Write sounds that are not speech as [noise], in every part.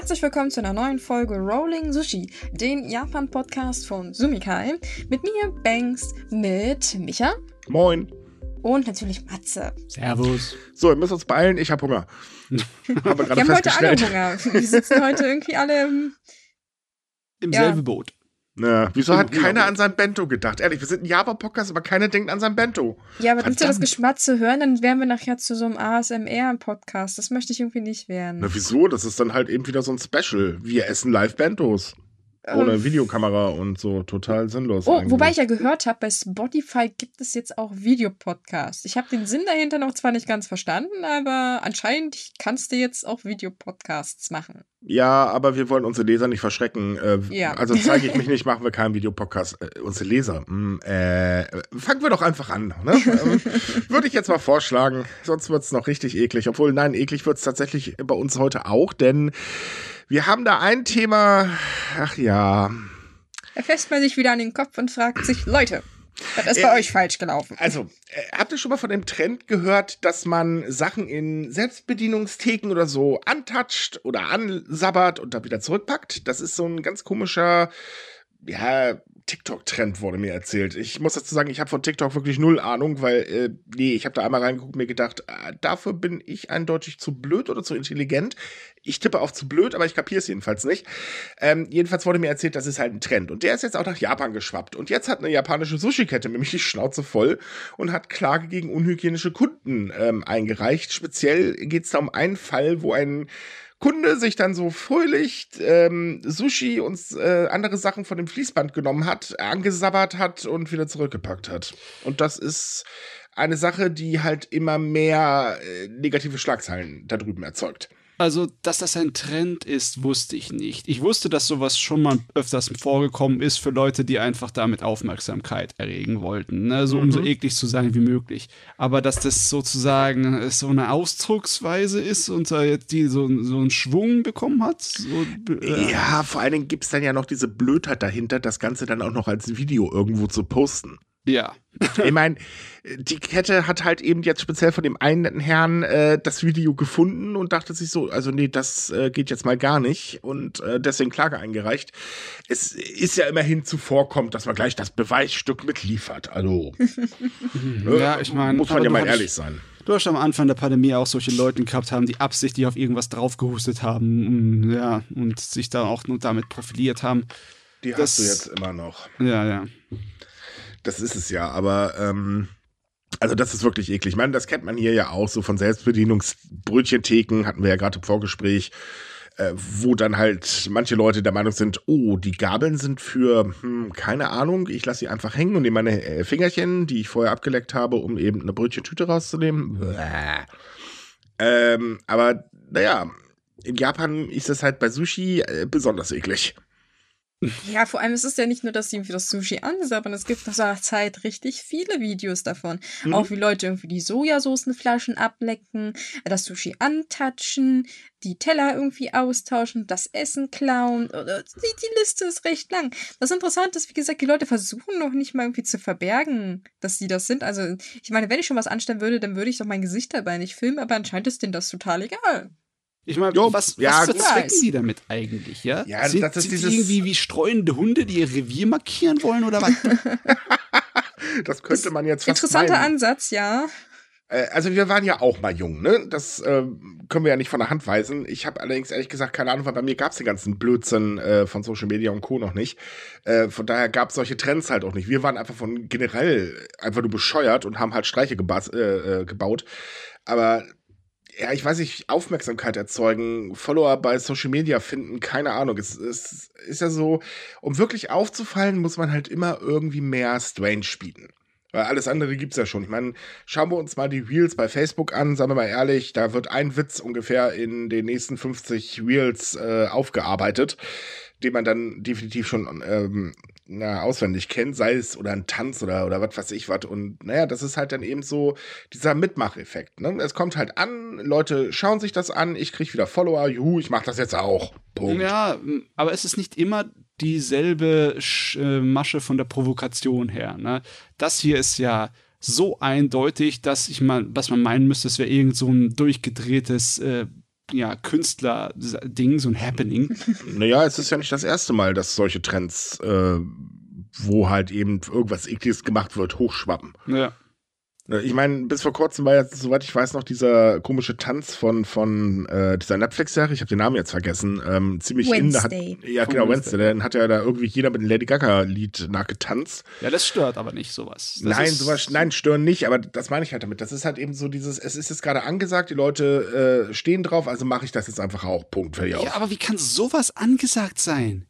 Herzlich willkommen zu einer neuen Folge Rolling Sushi, den Japan-Podcast von Sumikai. Mit mir, Banks, mit Micha. Moin. Und natürlich Matze. Servus. So, wir müssen uns beeilen, ich habe Hunger. [laughs] Wir, wir haben heute alle Hunger. Wir sitzen heute irgendwie alle im, im ja. selben Boot. Na, wieso hat keiner an sein Bento gedacht? Ehrlich, wir sind ein Java-Podcast, aber keiner denkt an sein Bento. Ja, aber wenn wir das Geschmatze hören, dann wären wir nachher zu so einem ASMR-Podcast. Das möchte ich irgendwie nicht werden. Na, wieso? Das ist dann halt eben wieder so ein Special. Wir essen live Bentos. Ohne ähm, Videokamera und so total sinnlos. Oh, eigentlich. wobei ich ja gehört habe, bei Spotify gibt es jetzt auch Videopodcasts. Ich habe den Sinn dahinter noch zwar nicht ganz verstanden, aber anscheinend kannst du jetzt auch Videopodcasts machen. Ja, aber wir wollen unsere Leser nicht verschrecken. Äh, ja. Also zeige ich mich [laughs] nicht, machen wir keinen Videopodcast. Äh, unsere Leser. Mh, hm, äh, fangen wir doch einfach an. Ne? [laughs] ähm, Würde ich jetzt mal vorschlagen. Sonst wird es noch richtig eklig. Obwohl, nein, eklig wird es tatsächlich bei uns heute auch, denn wir haben da ein Thema, ach ja. Da fässt man sich wieder an den Kopf und fragt sich, Leute, was ist bei äh, euch falsch gelaufen? Also, äh, habt ihr schon mal von dem Trend gehört, dass man Sachen in Selbstbedienungstheken oder so antatscht oder ansabbert und dann wieder zurückpackt? Das ist so ein ganz komischer, ja, TikTok-Trend wurde mir erzählt. Ich muss dazu sagen, ich habe von TikTok wirklich null Ahnung, weil, äh, nee, ich habe da einmal reingeguckt und mir gedacht, äh, dafür bin ich eindeutig zu blöd oder zu intelligent. Ich tippe auf zu blöd, aber ich kapiere es jedenfalls nicht. Ähm, jedenfalls wurde mir erzählt, das ist halt ein Trend. Und der ist jetzt auch nach Japan geschwappt. Und jetzt hat eine japanische Sushi-Kette nämlich die Schnauze voll und hat Klage gegen unhygienische Kunden ähm, eingereicht. Speziell geht es da um einen Fall, wo ein Kunde sich dann so fröhlich ähm, Sushi und äh, andere Sachen von dem Fließband genommen hat, angesabbert hat und wieder zurückgepackt hat. Und das ist eine Sache, die halt immer mehr äh, negative Schlagzeilen da drüben erzeugt. Also, dass das ein Trend ist, wusste ich nicht. Ich wusste, dass sowas schon mal öfters vorgekommen ist für Leute, die einfach damit Aufmerksamkeit erregen wollten. Ne? So, mhm. um so eklig zu sein wie möglich. Aber dass das sozusagen so eine Ausdrucksweise ist und da jetzt die so, so einen Schwung bekommen hat. So, äh. Ja, vor allen Dingen gibt es dann ja noch diese Blödheit dahinter, das Ganze dann auch noch als Video irgendwo zu posten. Ja. ich meine, die Kette hat halt eben jetzt speziell von dem einen netten Herrn äh, das Video gefunden und dachte sich so, also nee, das äh, geht jetzt mal gar nicht und äh, deswegen Klage eingereicht. Es ist ja immerhin zuvorkommt, dass man gleich das Beweisstück mitliefert. Also, [laughs] ja, ich meine, muss man ja mal ehrlich sein. Du hast am Anfang der Pandemie auch solche Leute gehabt haben, die absichtlich auf irgendwas draufgehustet haben, ja, und sich da auch nur damit profiliert haben. Die das, hast du jetzt immer noch. Ja, ja. Das ist es ja, aber ähm, also das ist wirklich eklig. Ich meine, das kennt man hier ja auch so von Selbstbedienungsbrötchentheken, hatten wir ja gerade im Vorgespräch, äh, wo dann halt manche Leute der Meinung sind, oh, die Gabeln sind für, hm, keine Ahnung, ich lasse sie einfach hängen und nehme meine äh, Fingerchen, die ich vorher abgeleckt habe, um eben eine Brötchentüte rauszunehmen. Ähm, aber naja, in Japan ist das halt bei Sushi äh, besonders eklig. Ja, vor allem ist es ja nicht nur, dass sie irgendwie das Sushi ansabbern, es gibt nach so einer Zeit richtig viele Videos davon. Mhm. Auch wie Leute irgendwie die Sojasoßenflaschen ablecken, das Sushi antatschen, die Teller irgendwie austauschen, das Essen klauen. Die, die Liste ist recht lang. Das Interessante ist, wie gesagt, die Leute versuchen noch nicht mal irgendwie zu verbergen, dass sie das sind. Also, ich meine, wenn ich schon was anstellen würde, dann würde ich doch mein Gesicht dabei nicht filmen, aber anscheinend ist denen das total egal. Ich meine, was, ja, was verzwecken sie damit eigentlich, ja? Ja, sind, das ist dieses irgendwie wie streunende Hunde, die ihr Revier markieren wollen oder was? [laughs] das könnte man jetzt fast Interessanter meinen. Ansatz, ja. Äh, also wir waren ja auch mal jung, ne? Das äh, können wir ja nicht von der Hand weisen. Ich habe allerdings ehrlich gesagt keine Ahnung, weil bei mir gab es den ganzen Blödsinn äh, von Social Media und Co. noch nicht. Äh, von daher gab es solche Trends halt auch nicht. Wir waren einfach von generell einfach nur bescheuert und haben halt Streiche äh, äh, gebaut. Aber ja, ich weiß nicht, Aufmerksamkeit erzeugen, Follower bei Social Media finden, keine Ahnung. Es, es ist ja so, um wirklich aufzufallen, muss man halt immer irgendwie mehr Strange bieten. Weil alles andere gibt's ja schon. Ich meine, schauen wir uns mal die Reels bei Facebook an, sagen wir mal ehrlich, da wird ein Witz ungefähr in den nächsten 50 Reels äh, aufgearbeitet, den man dann definitiv schon ähm, na, auswendig kennt, sei es oder ein Tanz oder, oder was weiß ich was. Und naja, das ist halt dann eben so dieser Mitmacheffekt. Ne? Es kommt halt an, Leute schauen sich das an, ich kriege wieder Follower, juhu, ich mache das jetzt auch. Punkt. Ja, aber es ist nicht immer dieselbe Sch äh, Masche von der Provokation her. Ne? Das hier ist ja so eindeutig, dass ich mal, dass man meinen müsste, es wäre irgend so ein durchgedrehtes äh, ja, Künstler-Ding, so ein Happening. Naja, es ist ja nicht das erste Mal, dass solche Trends, äh, wo halt eben irgendwas Ekliges gemacht wird, hochschwappen. Ja. Ne, ich meine, bis vor kurzem war jetzt, soweit ich weiß, noch dieser komische Tanz von, von äh, dieser Netflix-Serie, ich habe den Namen jetzt vergessen, ähm, ziemlich Wednesday. in. Hat, ja, genau, Wednesday. Dann hat ja da irgendwie jeder mit dem Lady Gaga-Lied nachgetanzt. Ja, das stört aber nicht, sowas. Das nein, ist, sowas, nein, stören nicht, aber das meine ich halt damit. Das ist halt eben so dieses, es ist jetzt gerade angesagt, die Leute äh, stehen drauf, also mache ich das jetzt einfach auch. Punkt. Fertig Ja, aber wie kann sowas angesagt sein?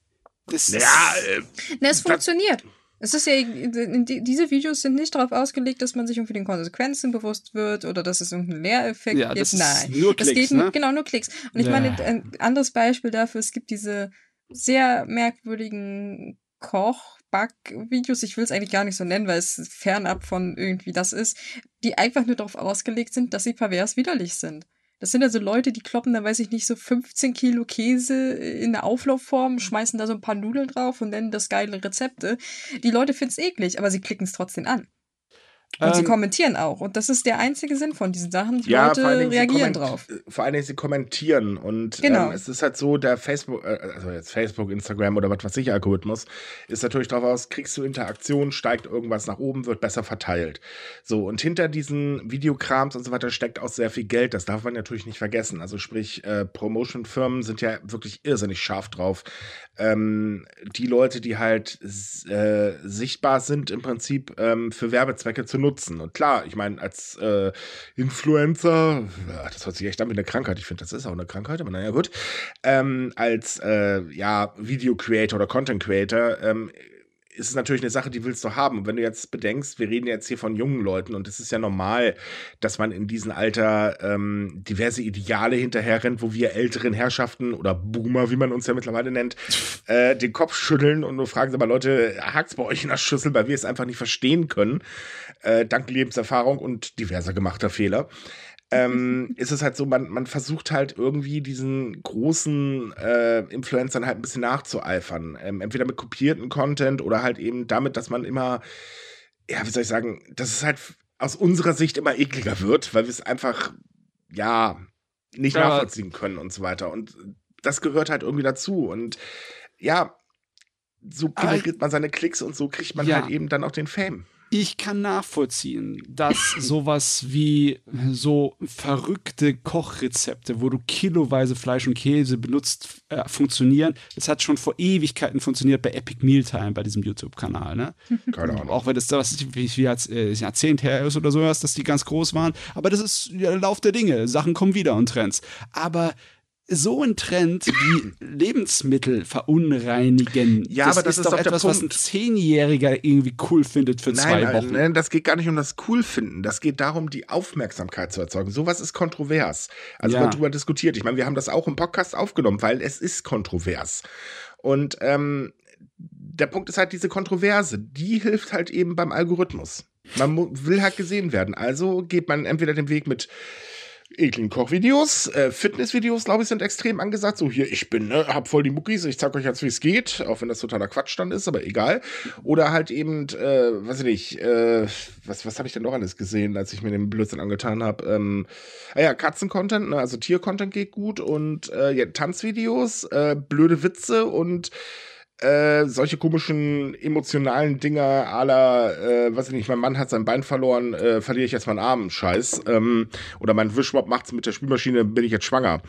Das Ja, äh, Na, es funktioniert. Es ist ja, die- diese Videos sind nicht darauf ausgelegt, dass man sich irgendwie den Konsequenzen bewusst wird oder dass es irgendeinen Lehreffekt Ja, gibt. das Nein. nur das Klicks, geht ne? genau nur Klicks. Und ich Ja. meine, ein anderes Beispiel dafür, es gibt diese sehr merkwürdigen Koch- Back-Videos, ich will es eigentlich gar nicht so nennen, weil es fernab von irgendwie das ist, die einfach nur darauf ausgelegt sind, dass sie pervers widerlich sind. Das sind also Leute, die kloppen da, weiß ich nicht, so 15 Kilo Käse in der Auflaufform, schmeißen da so ein paar Nudeln drauf und nennen das geile Rezepte. Die Leute finden es eklig, aber sie klicken es trotzdem an. Und sie Ähm, kommentieren auch. Und das ist der einzige Sinn von diesen Sachen. Die Ja, Leute sie reagieren drauf. Vor allen Dingen, sie kommentieren. Und Genau. ähm, es ist halt so, der Facebook, äh, also jetzt Facebook, Instagram oder was weiß ich, Algorithmus, ist natürlich darauf aus, kriegst du Interaktion, steigt irgendwas nach oben, wird besser verteilt. So, und hinter diesen Videokrams und so weiter steckt auch sehr viel Geld. Das darf man natürlich nicht vergessen. Also sprich, äh, Promotion-Firmen sind ja wirklich irrsinnig scharf drauf. Ähm, die Leute, die halt äh, sichtbar sind, im Prinzip ähm, für Werbezwecke zu nutzen. Und klar, ich meine, als äh, Influencer, das hört sich echt an wie eine Krankheit. Ich finde, das ist auch eine Krankheit, aber naja, gut. Ähm, als äh, ja, Video-Creator oder Content-Creator ähm, ist es natürlich eine Sache, die willst du haben. Und wenn du jetzt bedenkst, wir reden jetzt hier von jungen Leuten und es ist ja normal, dass man in diesem Alter ähm, diverse Ideale hinterherrennt, wo wir älteren Herrschaften oder Boomer, wie man uns ja mittlerweile nennt, [laughs] äh, den Kopf schütteln und nur fragen, sag mal, Leute, hakt's bei euch in der Schüssel, weil wir es einfach nicht verstehen können, äh, dank Lebenserfahrung und diverser gemachter Fehler. ähm, [laughs] ist es halt so, man, man versucht halt irgendwie diesen großen äh, Influencern halt ein bisschen nachzueifern. Ähm, entweder mit kopierten Content oder halt eben damit, dass man immer, ja, wie soll ich sagen, dass es halt aus unserer Sicht immer ekliger wird, weil wir es einfach, ja, nicht Ja, nachvollziehen können und so weiter. Und das gehört halt irgendwie dazu. Und ja, so generiert man seine Klicks und so kriegt man Ja. halt eben dann auch den Fame. Ich kann nachvollziehen, dass [laughs] sowas wie so verrückte Kochrezepte, wo du kiloweise Fleisch und Käse benutzt, äh, funktionieren. Das hat schon vor Ewigkeiten funktioniert bei Epic Mealtime, bei diesem YouTube-Kanal. Ne? [laughs] Keine Ahnung. Auch wenn das da was wie, wie als äh, Jahrzehnt her ist oder sowas, dass die ganz groß waren. Aber das ist der Lauf der Dinge. Sachen kommen wieder und Trends. Aber so ein Trend wie Lebensmittel verunreinigen, Ja, aber das ist doch doch etwas, was ein. Zehnjähriger irgendwie cool findet für zwei nein, Wochen. Nein, das geht gar nicht um das Coolfinden. Das geht darum, die Aufmerksamkeit zu erzeugen. Sowas ist kontrovers. Also Ja. wird darüber diskutiert. Ich meine, wir haben das auch im Podcast aufgenommen, weil es ist kontrovers. Und ähm, der Punkt ist halt diese Kontroverse. Die hilft halt eben beim Algorithmus. Man will halt gesehen werden. Also geht man entweder den Weg mit ekligen Kochvideos, äh, Fitnessvideos, glaube ich, sind extrem angesagt. So hier, ich bin, ne, hab voll die Muckis, ich zeig euch jetzt, wie es geht, auch wenn das totaler Quatsch dann ist, aber egal. Oder halt eben, äh, weiß ich nicht, äh, was, was habe ich denn noch alles gesehen, als ich mir den Blödsinn angetan habe? Ähm, ah ja, Katzen-Content, ne, also Tier-Content geht gut und äh, ja, Tanzvideos, äh, blöde Witze und äh, solche komischen emotionalen Dinger la, äh, weiß ich nicht, mein Mann hat sein Bein verloren, äh, verliere ich jetzt meinen Arm, Scheiß. Ähm, oder mein Wischmopp macht's mit der Spülmaschine, bin ich jetzt schwanger.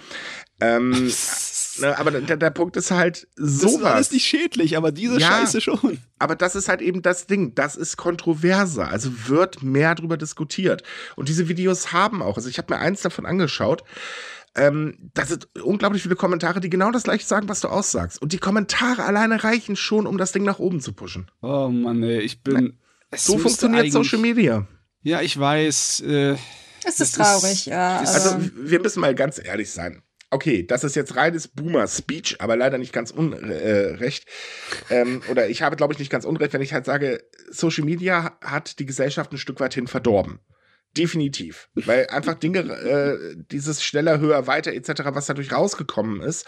Ähm, [laughs] ne, aber der, der Punkt ist halt das ist alles sowas. nicht schädlich, aber diese Ja. Scheiße schon. Aber das ist halt eben das Ding. Das ist kontroverser. Also wird mehr drüber diskutiert. Und diese Videos haben auch, also ich habe mir eins davon angeschaut. Ähm, da sind unglaublich viele Kommentare, die genau das gleiche sagen, was du aussagst. Und die Kommentare alleine reichen schon, um das Ding nach oben zu pushen. Oh Mann, ey, ich bin. es So funktioniert Social Media. Ja, ich weiß. Äh, Es Das ist traurig, ist- ja. das- Also, aber- wir müssen mal ganz ehrlich sein. Okay, das ist jetzt reines Boomer-Speech, aber leider nicht ganz unrecht. ähm, oder ich habe, glaube ich, nicht ganz unrecht, wenn ich halt sage, Social Media hat die Gesellschaft ein Stück weit hin verdorben. Definitiv. Weil einfach Dinge, äh, dieses schneller, höher, weiter etc., was dadurch rausgekommen ist,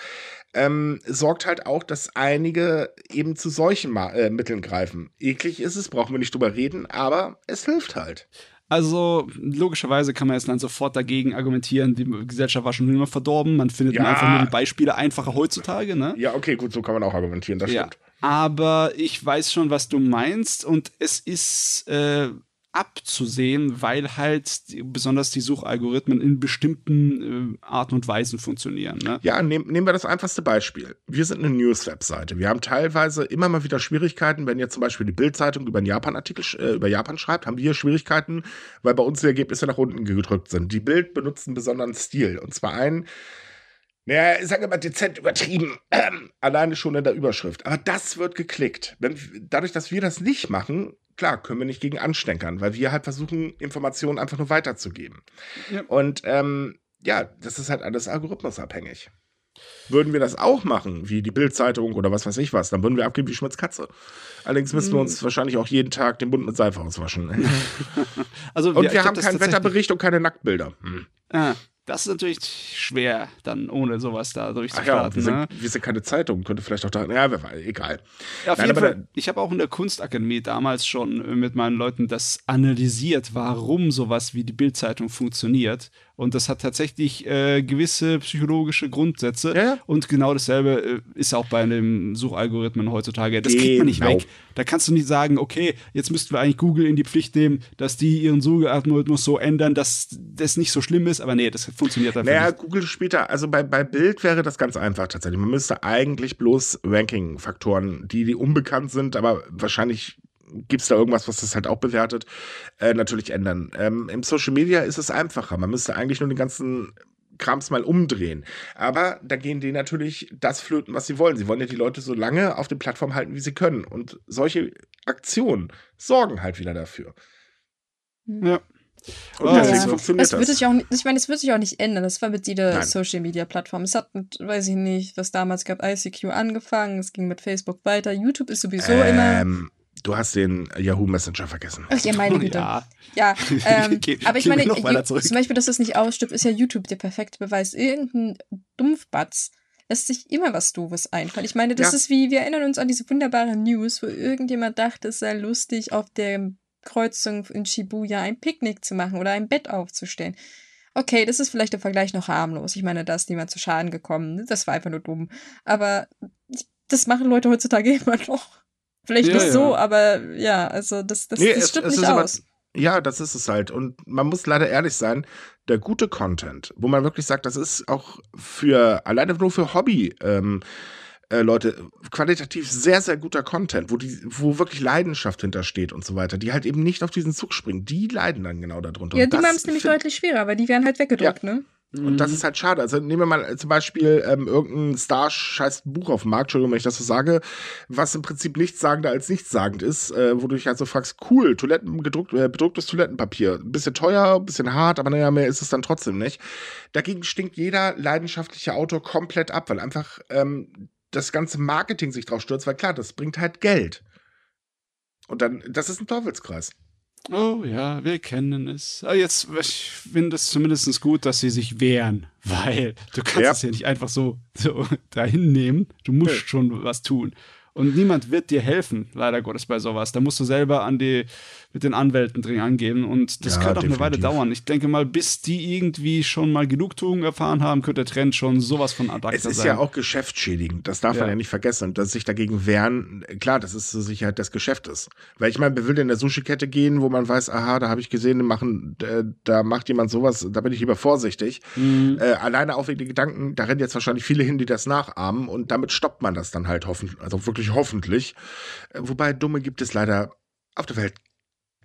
ähm, sorgt halt auch, dass einige eben zu solchen Ma äh, Mitteln greifen. Eklig ist es, brauchen wir nicht drüber reden, aber es hilft halt. Also logischerweise kann man jetzt dann sofort dagegen argumentieren, die Gesellschaft war schon immer verdorben, man findet Ja. einfach nur die Beispiele einfacher heutzutage, ne? Ja, okay, gut, so kann man auch argumentieren, das Ja, stimmt. aber ich weiß schon, was du meinst und es ist äh, abzusehen, weil halt besonders die Suchalgorithmen in bestimmten äh, Arten und Weisen funktionieren. Ne? Ja, nehm, nehmen wir das einfachste Beispiel. Wir sind eine News-Webseite. Wir haben teilweise immer mal wieder Schwierigkeiten, wenn jetzt zum Beispiel die Bild-Zeitung über einen Japan-Artikel äh, über Japan schreibt, haben wir Schwierigkeiten, weil bei uns die Ergebnisse nach unten gedrückt sind. Die Bild benutzt einen besonderen Stil. Und zwar einen, naja, ich sage immer dezent übertrieben, [clears throat] alleine schon in der Überschrift. Aber das wird geklickt. Wenn, dadurch, dass wir das nicht machen, klar, können wir nicht gegen ansteckern, weil wir halt versuchen, Informationen einfach nur weiterzugeben. Ja. Und ähm, ja, das ist halt alles algorithmusabhängig. Würden wir das auch machen, wie die Bild-Zeitung oder was weiß ich was, dann würden wir abgeben wie Schmitz Katze. Allerdings müssten wir Hm. uns wahrscheinlich auch jeden Tag den Mund mit Seife auswaschen. [laughs] Also Und wir, haben keinen Wetterbericht und keine Nacktbilder. Hm. Ah, das ist natürlich schwer, dann ohne sowas da Ach ja, durchzustarten. wir sind, ne? wir sind keine Zeitung, könnte vielleicht auch da. Ja, wer egal. Ja, auf Nein, jeden Fall. Ich habe auch in der Kunstakademie damals schon mit meinen Leuten das analysiert, warum sowas wie die Bildzeitung funktioniert. Und das hat tatsächlich äh, gewisse psychologische Grundsätze. Ja, ja. Und genau dasselbe äh, ist auch bei den Suchalgorithmen heutzutage. Das kriegt man nicht Genau. weg. Da kannst du nicht sagen, okay, jetzt müssten wir eigentlich Google in die Pflicht nehmen, dass die ihren Suchalgorithmus so ändern, dass das nicht so schlimm ist. Aber nee, das funktioniert einfach Naja, nicht. Google spielt da, also bei, bei Bild wäre das ganz einfach tatsächlich. Man müsste eigentlich bloß Ranking-Faktoren, die, die unbekannt sind, aber wahrscheinlich gibt es da irgendwas, was das halt auch bewertet, äh, natürlich ändern. Ähm, Im Social Media ist es einfacher. Man müsste eigentlich nur den ganzen Krams mal umdrehen. Aber da gehen die natürlich das flöten, was sie wollen. Sie wollen ja die Leute so lange auf der Plattform halten, wie sie können. Und solche Aktionen sorgen halt wieder dafür. Ja. Und Oh. deswegen Ja. funktioniert Das das. wird sich auch nicht, ich meine, es wird sich auch nicht ändern. Das war mit jeder Nein. Social Media Plattform. Es hat mit, weiß ich nicht, was damals gab, ICQ angefangen, es ging mit Facebook weiter. YouTube ist sowieso immer. Du hast den Yahoo Messenger vergessen. Ach ja, meine [laughs] Güte. Ja. Ja, ähm, [laughs] Geh- aber ich meine, zum Beispiel, dass das nicht ausstirbt, ist ja YouTube der perfekte Beweis. Irgendein Dumpfbatz lässt sich immer was Doofes einfallen. Ich meine, das Ja. ist wie, wir erinnern uns an diese wunderbare News, wo irgendjemand dachte, es sei lustig, auf der Kreuzung in Shibuya ein Picknick zu machen oder ein Bett aufzustellen. Okay, das ist vielleicht im Vergleich noch harmlos. Ich meine, da ist niemand zu Schaden gekommen. Das war einfach nur dumm. Aber das machen Leute heutzutage [laughs] immer noch. Vielleicht Ja, nicht ja. so, aber ja, also das, das, Nee, das es- stimmt es nicht ist aber- aus. Ja, das ist es halt. Und man muss leider ehrlich sein, der gute Content, wo man wirklich sagt, das ist auch für, alleine nur für Hobby, ähm, äh, Leute, qualitativ sehr, sehr guter Content, wo, die, wo wirklich Leidenschaft hintersteht und so weiter, die halt eben nicht auf diesen Zug springen, die leiden dann genau darunter. Ja, Und die das haben es nämlich deutlich schwerer, weil die werden halt weggedrückt, ne? Und das ist halt schade. Also nehmen wir mal zum Beispiel ähm, irgendein Star scheiß Buch auf dem Markt, Entschuldigung, wenn ich das so sage, was im Prinzip nichtssagender als nichtssagend ist, äh, wo du dich halt so fragst, cool, Toiletten, gedruckt, äh, bedrucktes Toilettenpapier. Ein bisschen teuer, ein bisschen hart, aber naja, mehr ist es dann trotzdem nicht. Dagegen stinkt jeder leidenschaftliche Autor komplett ab, weil einfach ähm, das ganze Marketing sich drauf stürzt, weil klar, das bringt halt Geld. Und dann, das ist ein Teufelskreis. Oh ja, wir kennen es. Aber jetzt, ich finde es zumindest gut, dass sie sich wehren, [laughs] weil du kannst Ja. es ja nicht einfach so, so [laughs] dahin nehmen. Du musst Nee. schon was tun. Und niemand wird dir helfen, leider Gottes, bei sowas. Da musst du selber an die, mit den Anwälten drin angehen. Und das Ja, kann auch eine Weile definitiv. dauern. Ich denke mal, bis die irgendwie schon mal Genugtuung erfahren haben, könnte der Trend schon sowas von ad Es ist sein. ja auch geschäftsschädigend, das darf man Ja. ja nicht vergessen. Und dass sich dagegen wehren, klar, das ist zur Sicherheit des Geschäftes. Weil ich meine, wer will denn in der Sushi-Kette gehen, wo man weiß, aha, da habe ich gesehen, machen, äh, da macht jemand sowas, da bin ich lieber vorsichtig. Mhm. Äh, alleine den Gedanken, da rennen jetzt wahrscheinlich viele hin, die das nachahmen und damit stoppt man das dann halt hoffentlich, also wirklich hoffentlich. Äh, wobei Dumme gibt es leider auf der Welt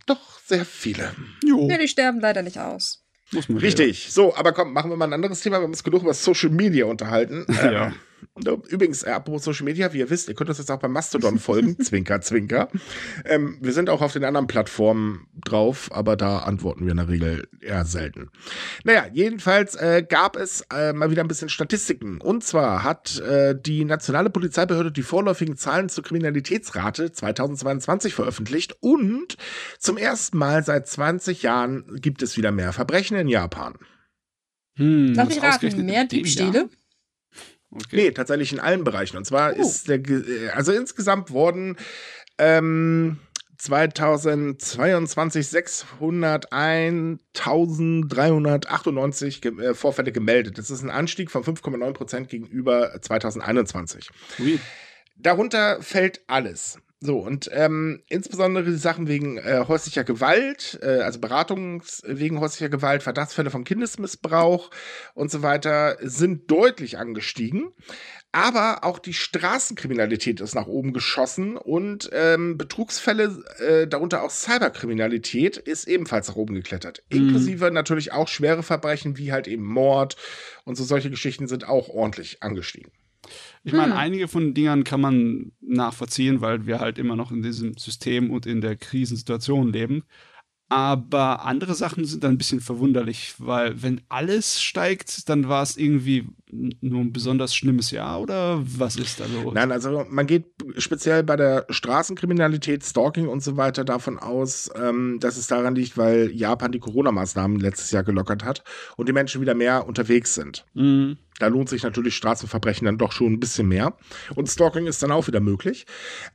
doch sehr viele. Jo, Ja, die sterben leider nicht aus. muss man Richtig. So, aber komm, machen wir mal ein anderes Thema. Wir haben uns genug über Social Media unterhalten. Ja. Ähm, übrigens, äh, apropos Social Media, wie ihr wisst, ihr könnt uns jetzt auch bei Mastodon folgen. [laughs] zwinker, zwinker. Ähm, wir sind auch auf den anderen Plattformen drauf, aber da antworten wir in der Regel eher selten. Naja, jedenfalls äh, gab es äh, mal wieder ein bisschen Statistiken. Und zwar hat äh, die nationale Polizeibehörde die vorläufigen Zahlen zur Kriminalitätsrate 2022 veröffentlicht und zum ersten Mal seit 20 Jahren gibt es wieder mehr Verbrechen in Japan. Hm, Darf ich raten, mehr Diebstähle? Okay. Nee, tatsächlich in allen Bereichen. Und zwar Oh. ist der, äh, also insgesamt wurden ähm, 2022 601.398 äh, Vorfälle gemeldet. Das ist ein Anstieg von 5,9 Prozent gegenüber 2021. Ui. Darunter fällt alles. So, und ähm, insbesondere die Sachen wegen äh, häuslicher Gewalt, äh, also Beratungs wegen häuslicher Gewalt, Verdachtsfälle von Kindesmissbrauch und so weiter sind deutlich angestiegen. Aber auch die Straßenkriminalität ist nach oben geschossen und ähm, Betrugsfälle, äh, darunter auch Cyberkriminalität, ist ebenfalls nach oben geklettert. Mhm. Inklusive natürlich auch schwere Verbrechen wie halt eben Mord und so solche Geschichten sind auch ordentlich angestiegen. Ich meine, hm. einige von den Dingern kann man nachvollziehen, weil wir halt immer noch in diesem System und in der Krisensituation leben. Aber andere Sachen sind dann ein bisschen verwunderlich, weil wenn alles steigt, dann war es irgendwie nur ein besonders schlimmes Jahr oder was ist da los? Nein, also man geht speziell bei der Straßenkriminalität, Stalking und so weiter davon aus, ähm, dass es daran liegt, weil Japan die Corona-Maßnahmen letztes Jahr gelockert hat und die Menschen wieder mehr unterwegs sind. Mhm. Da lohnt sich natürlich Straßenverbrechen dann doch schon ein bisschen mehr. Und Stalking ist dann auch wieder möglich.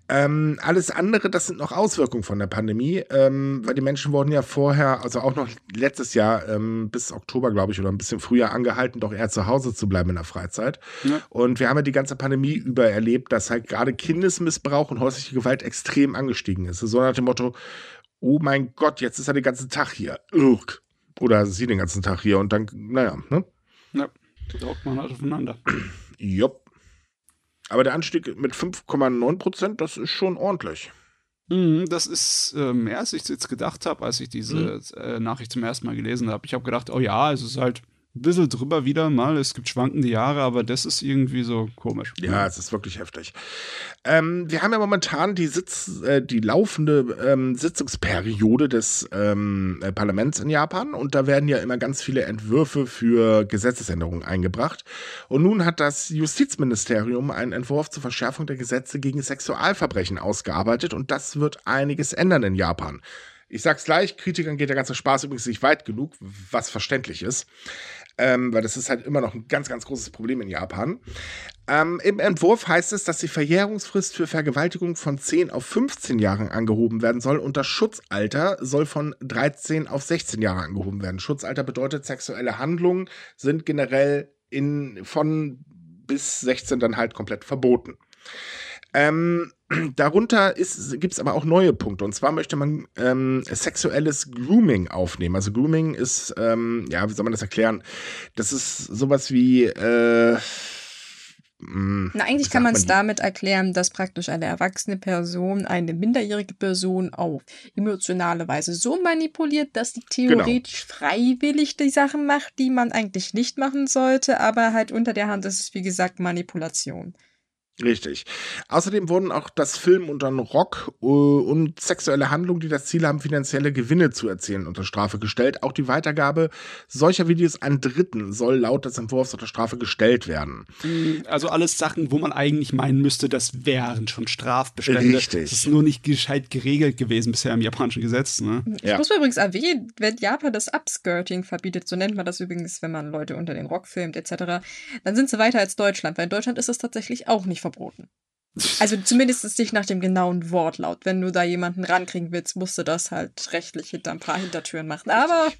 Ähm, alles andere, das sind noch Auswirkungen von der Pandemie, ähm, weil die Menschen wurden ja vorher, also auch noch letztes Jahr ähm, bis Oktober, glaube ich, oder ein bisschen früher angehalten, doch eher zu Hause zu bleiben in der Freizeit. Ja. Und wir haben ja die ganze Pandemie über erlebt, dass halt gerade Kindesmissbrauch und häusliche Gewalt extrem angestiegen ist. So nach dem Motto, oh mein Gott, jetzt ist er den ganzen Tag hier. Oder sie den ganzen Tag hier und dann, naja, ne? Ja. Saugt man halt aufeinander. Jupp. Aber der Anstieg mit 5,9 Prozent, das ist schon ordentlich. Mhm, das ist äh, mehr, als ich jetzt gedacht habe, als ich diese mhm. äh, Nachricht zum ersten Mal gelesen habe. Ich habe gedacht, oh ja, es ist halt ein bisschen drüber wieder mal. Es gibt schwankende Jahre, aber das ist irgendwie so komisch. Ja, es ist wirklich heftig. Ähm, wir haben ja momentan die Sitz, äh, die laufende ähm, Sitzungsperiode des ähm, äh, Parlaments in Japan und da werden ja immer ganz viele Entwürfe für Gesetzesänderungen eingebracht. Und nun hat das Justizministerium einen Entwurf zur Verschärfung der Gesetze gegen Sexualverbrechen ausgearbeitet und das wird einiges ändern in Japan. Ich sag's gleich, Kritikern geht der ganze Spaß übrigens nicht weit genug, was verständlich ist ähm, weil das ist halt immer noch ein ganz, ganz großes Problem in Japan. Ähm, Im Entwurf heißt es, dass die Verjährungsfrist für Vergewaltigung von 10 auf 15 Jahren angehoben werden soll und das Schutzalter soll von 13 auf 16 Jahre angehoben werden. Schutzalter bedeutet, sexuelle Handlungen sind generell in, von bis 16 dann halt komplett verboten. Ähm, [clears throat] darunter gibt es aber auch neue Punkte. Und zwar möchte man ähm, sexuelles Grooming aufnehmen. Also Grooming ist, ähm, ja, wie soll man das erklären? Das ist sowas wie, äh, hm, Na, eigentlich kann man es damit erklären, dass praktisch eine erwachsene Person eine minderjährige Person auf emotionale Weise so manipuliert, dass sie genau. theoretisch genau. freiwillig die Sachen macht, die man eigentlich nicht machen sollte, aber halt unter der Hand ist es, wie gesagt, Manipulation. Richtig. Außerdem wurden auch das Film unter Rock uh, und sexuelle Handlungen, die das Ziel haben, finanzielle Gewinne zu erzielen, unter Strafe gestellt. Auch die Weitergabe solcher Videos an Dritten soll laut des Entwurfs unter Strafe gestellt werden. Mm, also alles Sachen, wo man eigentlich meinen müsste, das wären schon Strafbestände. Richtig. Das ist nur nicht gescheit geregelt gewesen bisher im japanischen Gesetz. Ne? Ich ja. muss übrigens erwähnen, wenn Japan das Upskirting verbietet, so nennt man das übrigens, wenn man Leute unter den Rock filmt etc., dann sind sie weiter als Deutschland, weil in Deutschland ist das tatsächlich auch nicht verboten verboten. Also zumindest nicht nach dem genauen Wortlaut. Wenn du da jemanden rankriegen willst, musst du das halt rechtlich hinter ein paar Hintertüren machen. Aber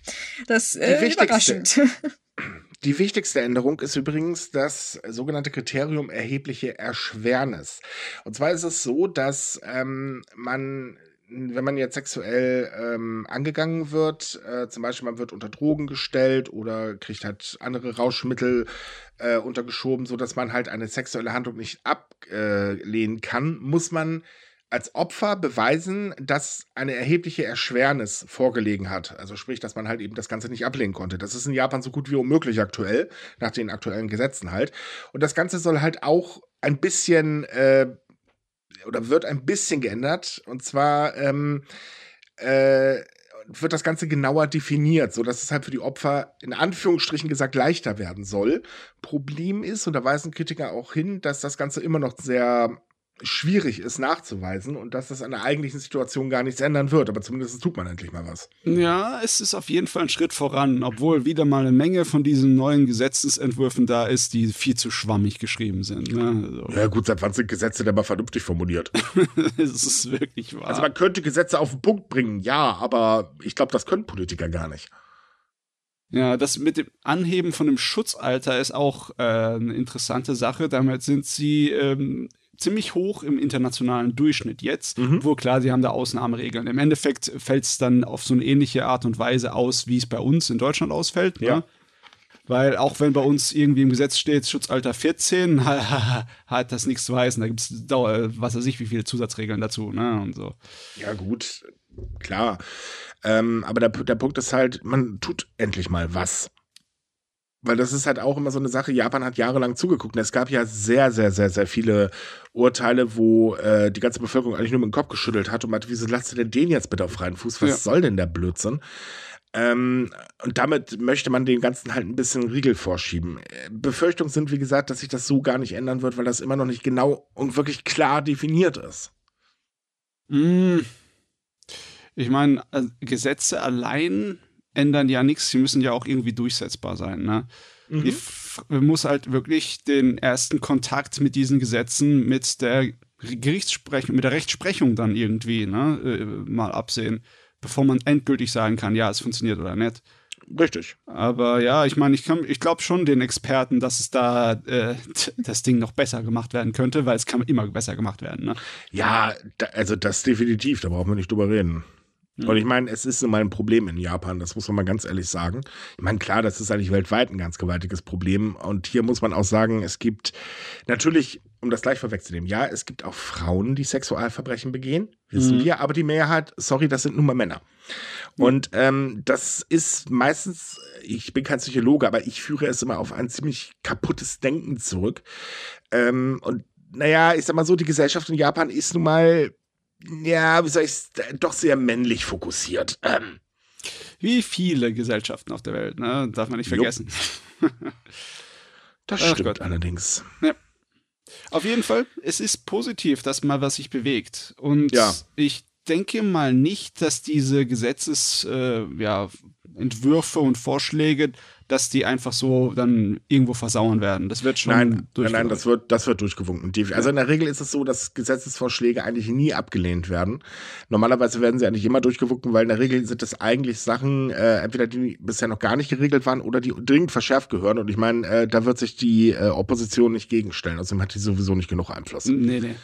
das ist äh, überraschend. [clears throat] Die wichtigste Änderung ist übrigens das sogenannte Kriterium erhebliche Erschwernis. Und zwar ist es so, dass ähm, man wenn man jetzt sexuell ähm, angegangen wird, äh, zum Beispiel man wird unter Drogen gestellt oder kriegt halt andere Rauschmittel äh, untergeschoben, so dass man halt eine sexuelle Handlung nicht ablehnen kann, muss man als Opfer beweisen, dass eine erhebliche Erschwernis vorgelegen hat. Also sprich, dass man halt eben das Ganze nicht ablehnen konnte. Das ist in Japan so gut wie unmöglich aktuell, nach den aktuellen Gesetzen halt. Und das Ganze soll halt auch ein bisschen äh, oder wird ein bisschen geändert. Und zwar ähm, äh, wird das Ganze genauer definiert, sodass es halt für die Opfer in Anführungsstrichen gesagt leichter werden soll. Problem ist, und da weisen Kritiker auch hin, dass das Ganze immer noch sehr schwierig ist nachzuweisen und dass das an der eigentlichen Situation gar nichts ändern wird. Aber zumindest tut man endlich mal was. Ja, es ist auf jeden Fall ein Schritt voran, obwohl wieder mal eine Menge von diesen neuen Gesetzesentwürfen da ist, die viel zu schwammig geschrieben sind. Ne? Also. Ja gut, seit wann sind Gesetze denn mal vernünftig formuliert? [laughs] Es ist wirklich wahr. Also man könnte Gesetze auf den Punkt bringen, ja, aber ich glaube, das können Politiker gar nicht. Ja, das mit dem Anheben von dem Schutzalter ist auch äh, eine interessante Sache. Damit sind sie ähm, ziemlich hoch im internationalen Durchschnitt jetzt. Mhm. Wo klar, sie haben da Ausnahmeregeln. Im Endeffekt fällt es dann auf so eine ähnliche Art und Weise aus, wie es bei uns in Deutschland ausfällt. Ne? Ja. Ne? Weil auch wenn bei uns irgendwie im Gesetz steht, Schutzalter 14, [laughs] hat das nichts zu heißen. Da gibt es, was weiß ich, wie viele Zusatzregeln dazu, ne? Und so. Ja, gut, klar. Ähm, aber der, der Punkt ist halt, man tut endlich mal was. Weil das ist halt auch immer so eine Sache, Japan hat jahrelang zugeguckt. Und es gab ja sehr, sehr, sehr, sehr viele Urteile, wo äh, die ganze Bevölkerung eigentlich nur mit dem Kopf geschüttelt hat und meinte, wieso lasst ihr denn den jetzt bitte auf freien Fuß? Was ja. soll denn der Blödsinn? Ähm, und damit möchte man dem Ganzen halt ein bisschen Riegel vorschieben. Befürchtungen sind, wie gesagt, dass sich das so gar nicht ändern wird, weil das immer noch nicht genau und wirklich klar definiert ist. Mm. Ich meine, äh, Gesetze allein ändern ja nichts, sie müssen ja auch irgendwie durchsetzbar sein. Ne? Mhm. Ich muss halt wirklich den ersten Kontakt mit diesen Gesetzen, mit der Gerichtssprechung, mit der Rechtsprechung dann irgendwie ne, äh, mal absehen, bevor man endgültig sagen kann, ja, es funktioniert oder nicht. Richtig. Aber ja, ich meine, ich, ich glaube schon den Experten, dass es da äh, das Ding noch besser gemacht werden könnte, weil es kann immer besser gemacht werden. Ne? Ja, da, also das definitiv, da brauchen wir nicht drüber reden. Mhm. Und ich meine, es ist nun mal ein Problem in Japan, das muss man mal ganz ehrlich sagen. Ich meine, klar, das ist eigentlich weltweit ein ganz gewaltiges Problem. Und hier muss man auch sagen, es gibt natürlich, um das gleich vorwegzunehmen, ja, es gibt auch Frauen, die Sexualverbrechen begehen, wissen mhm. wir, aber die Mehrheit, sorry, das sind nun mal Männer. Und ähm, das ist meistens, ich bin kein Psychologe, aber ich führe es immer auf ein ziemlich kaputtes Denken zurück. Ähm, und naja, ich sag mal so, die Gesellschaft in Japan ist nun mal ja, wie soll ich doch sehr männlich fokussiert. Ähm. Wie viele Gesellschaften auf der Welt, ne? Darf man nicht vergessen. [laughs] das Ach stimmt Gott. allerdings. Ja. Auf jeden Fall, es ist positiv, dass mal was sich bewegt. Und ja. ich denke mal nicht, dass diese Gesetzesentwürfe äh, ja, und Vorschläge dass die einfach so dann irgendwo versauern werden. Das wird schon. Nein, nein, nein, das wird, das wird durchgewunken. Also in der Regel ist es so, dass Gesetzesvorschläge eigentlich nie abgelehnt werden. Normalerweise werden sie eigentlich immer durchgewunken, weil in der Regel sind das eigentlich Sachen, äh, entweder die bisher noch gar nicht geregelt waren oder die dringend verschärft gehören. Und ich meine, äh, da wird sich die äh, Opposition nicht gegenstellen. Außerdem hat die sowieso nicht genug Einfluss. Nee, nee.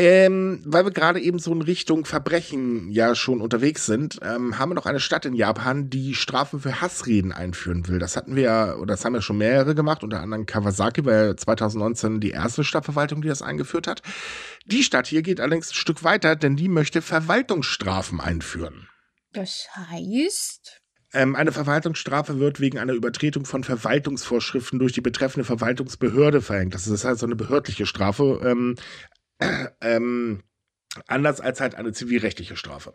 Ähm, weil wir gerade eben so in Richtung Verbrechen ja schon unterwegs sind, ähm, haben wir noch eine Stadt in Japan, die Strafen für Hassreden einführen will. Das hatten wir ja, oder das haben ja schon mehrere gemacht, unter anderem Kawasaki war ja 2019 die erste Stadtverwaltung, die das eingeführt hat. Die Stadt hier geht allerdings ein Stück weiter, denn die möchte Verwaltungsstrafen einführen. Das heißt? Ähm, eine Verwaltungsstrafe wird wegen einer Übertretung von Verwaltungsvorschriften durch die betreffende Verwaltungsbehörde verhängt. Das ist halt so eine behördliche Strafe. Ähm, [clears throat] ähm, anders als halt eine zivilrechtliche Strafe.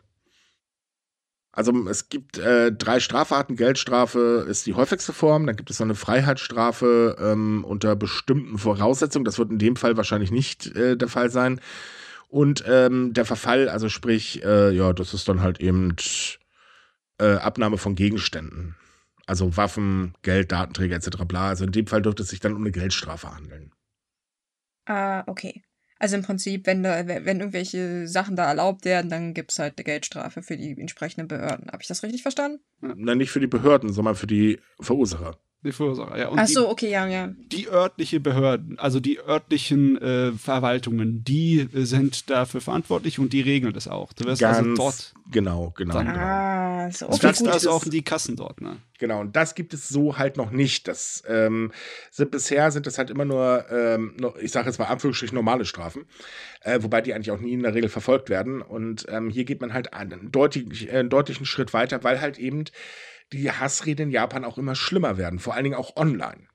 Also es gibt äh, drei Strafarten. Geldstrafe ist die häufigste Form. Dann gibt es noch eine Freiheitsstrafe ähm, unter bestimmten Voraussetzungen. Das wird in dem Fall wahrscheinlich nicht äh, der Fall sein. Und ähm, der Verfall, also sprich, äh, ja, das ist dann halt eben äh, Abnahme von Gegenständen. Also Waffen, Geld, Datenträger etc. bla. Also in dem Fall dürfte es sich dann um eine Geldstrafe handeln. Ah, okay. Also im Prinzip, wenn, da, wenn irgendwelche Sachen da erlaubt werden, dann gibt es halt eine Geldstrafe für die entsprechenden Behörden. Habe ich das richtig verstanden? Nein, nicht für die Behörden, sondern für die Verursacher. Die Verursacher, ja. Und Ach so, okay, ja, ja. Die örtliche Behörden, also die örtlichen äh, Verwaltungen, die äh, sind dafür verantwortlich und die regeln das auch. Du wirst also Ganz also dort. Genau, genau. Dann, genau. Ah, so, okay, das, das auch die Kassen dort, ne? Genau, und das gibt es so halt noch nicht. Das ähm, sind bisher sind das halt immer nur, ähm, ich sage jetzt mal Anführungsstrichen normale Strafen, äh, wobei die eigentlich auch nie in der Regel verfolgt werden. Und ähm, hier geht man halt einen, deutlich, äh, einen deutlichen Schritt weiter, weil halt eben die Hassrede in Japan auch immer schlimmer werden, vor allen Dingen auch online.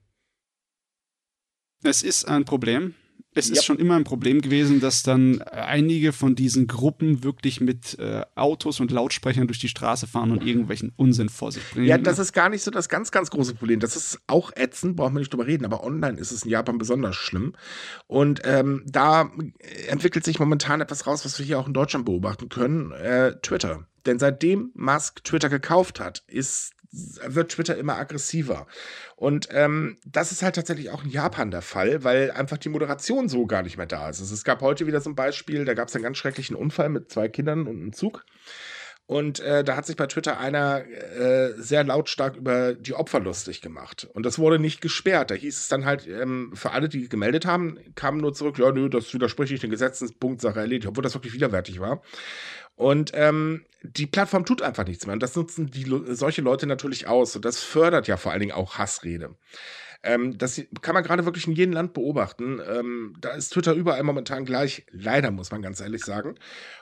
Es ist ein Problem. Es ist schon immer ein Problem gewesen, dass dann einige von diesen Gruppen wirklich mit äh, Autos und Lautsprechern durch die Straße fahren und irgendwelchen Unsinn vor sich bringen. Ja, das ist gar nicht so das ganz, ganz große Problem. Das ist auch ätzend, brauchen wir nicht drüber reden, aber online ist es in Japan besonders schlimm. Und ähm, da entwickelt sich momentan etwas raus, was wir hier auch in Deutschland beobachten können: äh, Twitter. Denn seitdem Musk Twitter gekauft hat, ist wird Twitter immer aggressiver. Und ähm, das ist halt tatsächlich auch in Japan der Fall, weil einfach die Moderation so gar nicht mehr da ist. Also es gab heute wieder so ein Beispiel, da gab es einen ganz schrecklichen Unfall mit zwei Kindern und einem Zug. Und äh, da hat sich bei Twitter einer äh, sehr lautstark über die Opfer lustig gemacht. Und das wurde nicht gesperrt. Da hieß es dann halt, ähm, für alle, die gemeldet haben, kamen nur zurück, ja, nö, das widerspricht nicht den Gesetzen, Punkt, Sache erledigt, obwohl das wirklich widerwärtig war. Und ähm, die Plattform tut einfach nichts mehr. Und das nutzen die, solche Leute natürlich aus. Und das fördert ja vor allen Dingen auch Hassrede. Ähm, das kann man gerade wirklich in jedem Land beobachten. Ähm, da ist Twitter überall momentan gleich. Leider, muss man ganz ehrlich sagen.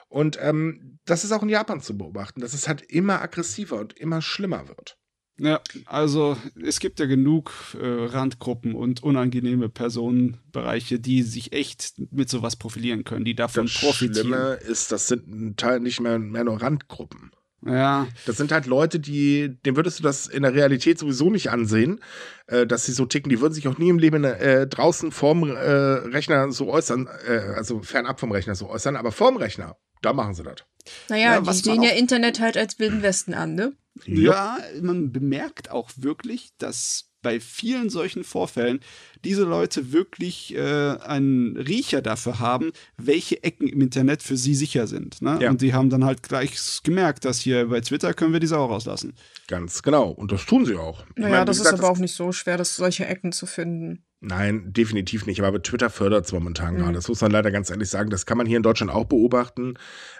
Und ähm, das ist auch in Japan zu beobachten, dass es halt immer aggressiver und immer schlimmer wird. Ja, also es gibt ja genug äh, Randgruppen und unangenehme Personenbereiche, die sich echt mit sowas profilieren können, die davon das profitieren. Das Schlimme ist, das sind ein Teil nicht mehr, mehr nur Randgruppen. Ja. Das sind halt Leute, die, dem würdest du das in der Realität sowieso nicht ansehen, äh, dass sie so ticken. Die würden sich auch nie im Leben äh, draußen vorm äh, Rechner so äußern, äh, also fernab vom Rechner so äußern, aber vorm Rechner, da machen sie das. Naja, ja, die sehen ja Internet halt als Wilden Westen an, ne? Ja, man bemerkt auch wirklich, dass bei vielen solchen Vorfällen diese Leute wirklich äh, einen Riecher dafür haben, welche Ecken im Internet für sie sicher sind. Ne? Ja. Und die haben dann halt gleich gemerkt, dass hier bei Twitter können wir die Sau rauslassen. Ganz genau. Und das tun sie auch. naja, meine, das gesagt, ist aber auch nicht so schwer, das solche Ecken zu finden. Nein, definitiv nicht. Aber Twitter fördert es momentan mhm. gerade. Das muss man leider ganz ehrlich sagen. Das kann man hier in Deutschland auch beobachten.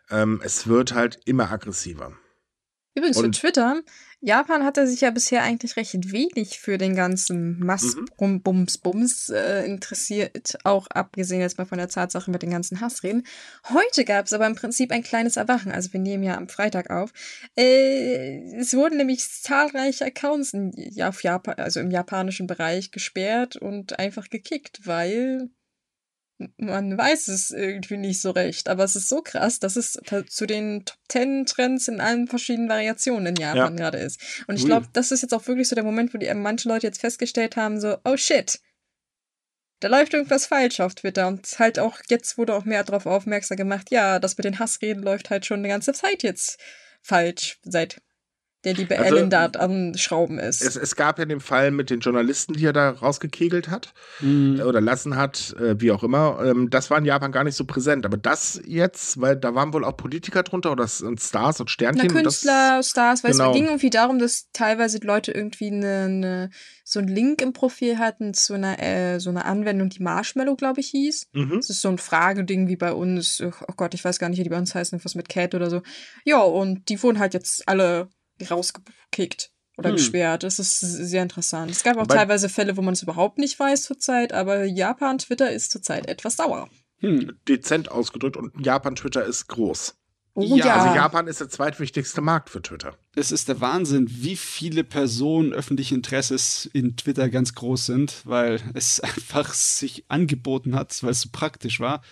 Ähm, es wird halt immer aggressiver. Übrigens für Twitter, Japan hatte sich ja bisher eigentlich recht wenig für den ganzen Mass-Bums-Bums äh, interessiert, auch abgesehen jetzt mal von der Tatsache mit den ganzen Hassreden. Heute gab es aber im Prinzip ein kleines Erwachen, also wir nehmen ja am Freitag auf. Äh, es wurden nämlich zahlreiche Accounts in, ja, Japan, also im japanischen Bereich gesperrt und einfach gekickt, weil man weiß es irgendwie nicht so recht, aber es ist so krass, dass es zu den Top 10 Trends in allen verschiedenen Variationen in Japan ja. gerade ist. Und ich glaube, das ist jetzt auch wirklich so der Moment, wo die manche Leute jetzt festgestellt haben, so, oh shit, da läuft irgendwas falsch auf Twitter. Und halt auch, jetzt wurde auch mehr darauf aufmerksam gemacht, ja, das mit den Hassreden läuft halt schon eine ganze Zeit jetzt falsch, seit der liebe also, Ellen da am Schrauben ist. Es, es, gab ja den Fall mit den Journalisten, die er da rausgekegelt hat mhm. oder lassen hat, äh, wie auch immer. Ähm, das war in Japan gar nicht so präsent. Aber das jetzt, weil da waren wohl auch Politiker drunter oder Stars und Sternchen. Na, Künstler, das, Stars, weil genau. es ging irgendwie darum, dass teilweise Leute irgendwie eine, eine, so einen Link im Profil hatten zu einer, äh, so einer Anwendung, die Marshmallow, glaube ich, hieß. Mhm. Das ist so ein Frageding wie bei uns. Oh Gott, ich weiß gar nicht, wie die bei uns heißen, was mit Cat oder so. Ja, und die wurden halt jetzt alle rausgekickt oder hm. gesperrt. Das ist sehr interessant. Es gab auch Bei teilweise Fälle, wo man es überhaupt nicht weiß zurzeit, aber Japan Twitter ist zurzeit etwas sauer. Hm, dezent ausgedrückt und Japan Twitter ist groß. Oh, ja. ja. Also Japan ist der zweitwichtigste Markt für Twitter. Es ist der Wahnsinn, wie viele Personen öffentlichen Interesses in Twitter ganz groß sind, weil es [laughs] einfach sich angeboten hat, weil es so praktisch war.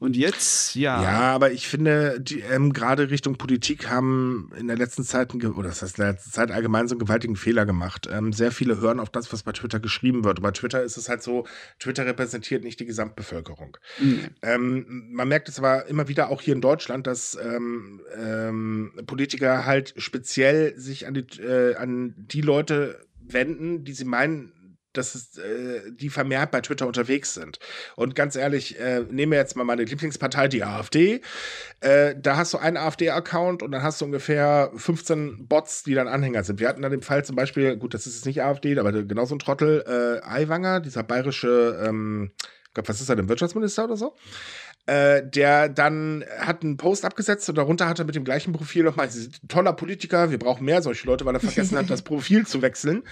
Und jetzt, ja. Ja, aber ich finde, die ähm, gerade Richtung Politik haben in der letzten Zeit, oder das heißt in der letzten Zeit allgemein so einen gewaltigen Fehler gemacht. Ähm, sehr viele hören auf das, was bei Twitter geschrieben wird. Und bei Twitter ist es halt so, Twitter repräsentiert nicht die Gesamtbevölkerung. Mhm. Ähm, man merkt es aber immer wieder auch hier in Deutschland, dass ähm, ähm, Politiker halt speziell sich an die, äh, an die Leute wenden, die sie meinen, dass es, äh, die vermehrt bei Twitter unterwegs sind. Und ganz ehrlich, äh, nehmen wir jetzt mal meine Lieblingspartei, die AfD. Äh, da hast du einen AfD-Account und dann hast du ungefähr 15 Bots, die dann Anhänger sind. Wir hatten dann den Fall zum Beispiel, gut, das ist jetzt nicht AfD, aber genauso ein Trottel, äh, Aiwanger, dieser bayerische, ähm, Gott, was ist er denn, Wirtschaftsminister oder so? Äh, der dann hat einen Post abgesetzt und darunter hat er mit dem gleichen Profil nochmal, toller Politiker, wir brauchen mehr solche Leute, weil er vergessen hat, [laughs] das Profil zu wechseln.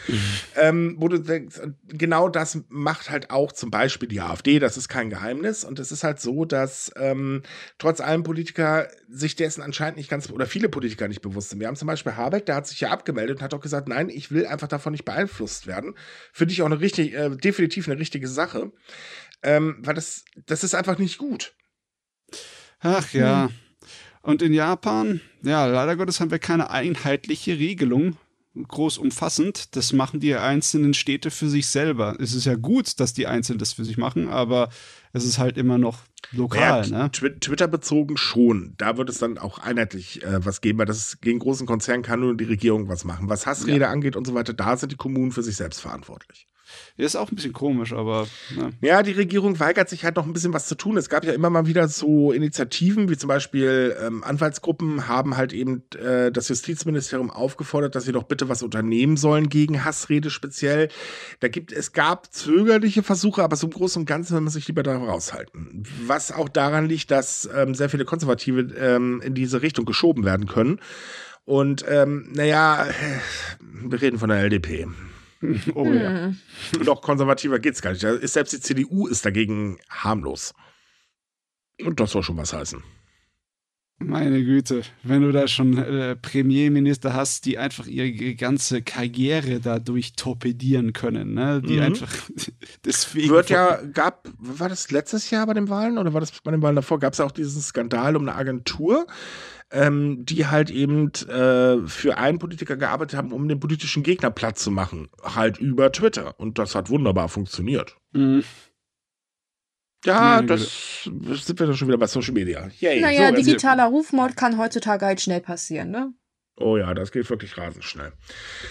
ähm, wo du denkst, genau das macht halt auch zum Beispiel die AfD, das ist kein Geheimnis. Und es ist halt so, dass ähm, trotz allem Politiker sich dessen anscheinend nicht ganz, oder viele Politiker nicht bewusst sind. Wir haben zum Beispiel Habeck, der hat sich ja abgemeldet und hat auch gesagt, nein, ich will einfach davon nicht beeinflusst werden. Finde ich auch eine richtig, äh, definitiv eine richtige Sache. Ähm, weil das, das ist einfach nicht gut. Ach ja. Hm. Und in Japan, ja, leider Gottes haben wir keine einheitliche Regelung, groß umfassend. Das machen die einzelnen Städte für sich selber. Es ist ja gut, dass die Einzelnen das für sich machen, aber es ist halt immer noch lokal. Ja, ne? Twitter bezogen schon. Da wird es dann auch einheitlich äh, was geben, weil das gegen großen Konzernen kann nur die Regierung was machen. Was Hassrede ja. angeht und so weiter, da sind die Kommunen für sich selbst verantwortlich. Ist auch ein bisschen komisch, aber. Ne. Ja, die Regierung weigert sich halt noch ein bisschen was zu tun. Es gab ja immer mal wieder so Initiativen, wie zum Beispiel ähm, Anwaltsgruppen haben halt eben äh, das Justizministerium aufgefordert, dass sie doch bitte was unternehmen sollen gegen Hassrede speziell. Da gibt es gab zögerliche Versuche, aber so im Großen und Ganzen will man sich lieber da raushalten. Was auch daran liegt, dass ähm, sehr viele Konservative ähm, in diese Richtung geschoben werden können. Und ähm, naja, wir reden von der LDP. [laughs] Oh hm. ja. Noch konservativer geht's gar nicht. Selbst die CDU ist dagegen harmlos. Und das soll schon was heißen. Meine Güte, wenn du da schon äh, Premierminister hast, die einfach ihre ganze Karriere dadurch torpedieren können, ne? Die mhm. einfach [laughs] deswegen. Wird ja, gab, war das letztes Jahr bei den Wahlen oder war das bei den Wahlen davor? Gab es ja auch diesen Skandal um eine Agentur, ähm, die halt eben äh, für einen Politiker gearbeitet haben, um den politischen Gegner platt zu machen. Halt über Twitter. Und das hat wunderbar funktioniert. Mhm. Ja, das sind wir dann schon wieder bei Social Media. Yay. Naja, so, digitaler Rufmord kann heutzutage halt schnell passieren, ne? Oh ja, das geht wirklich rasend schnell.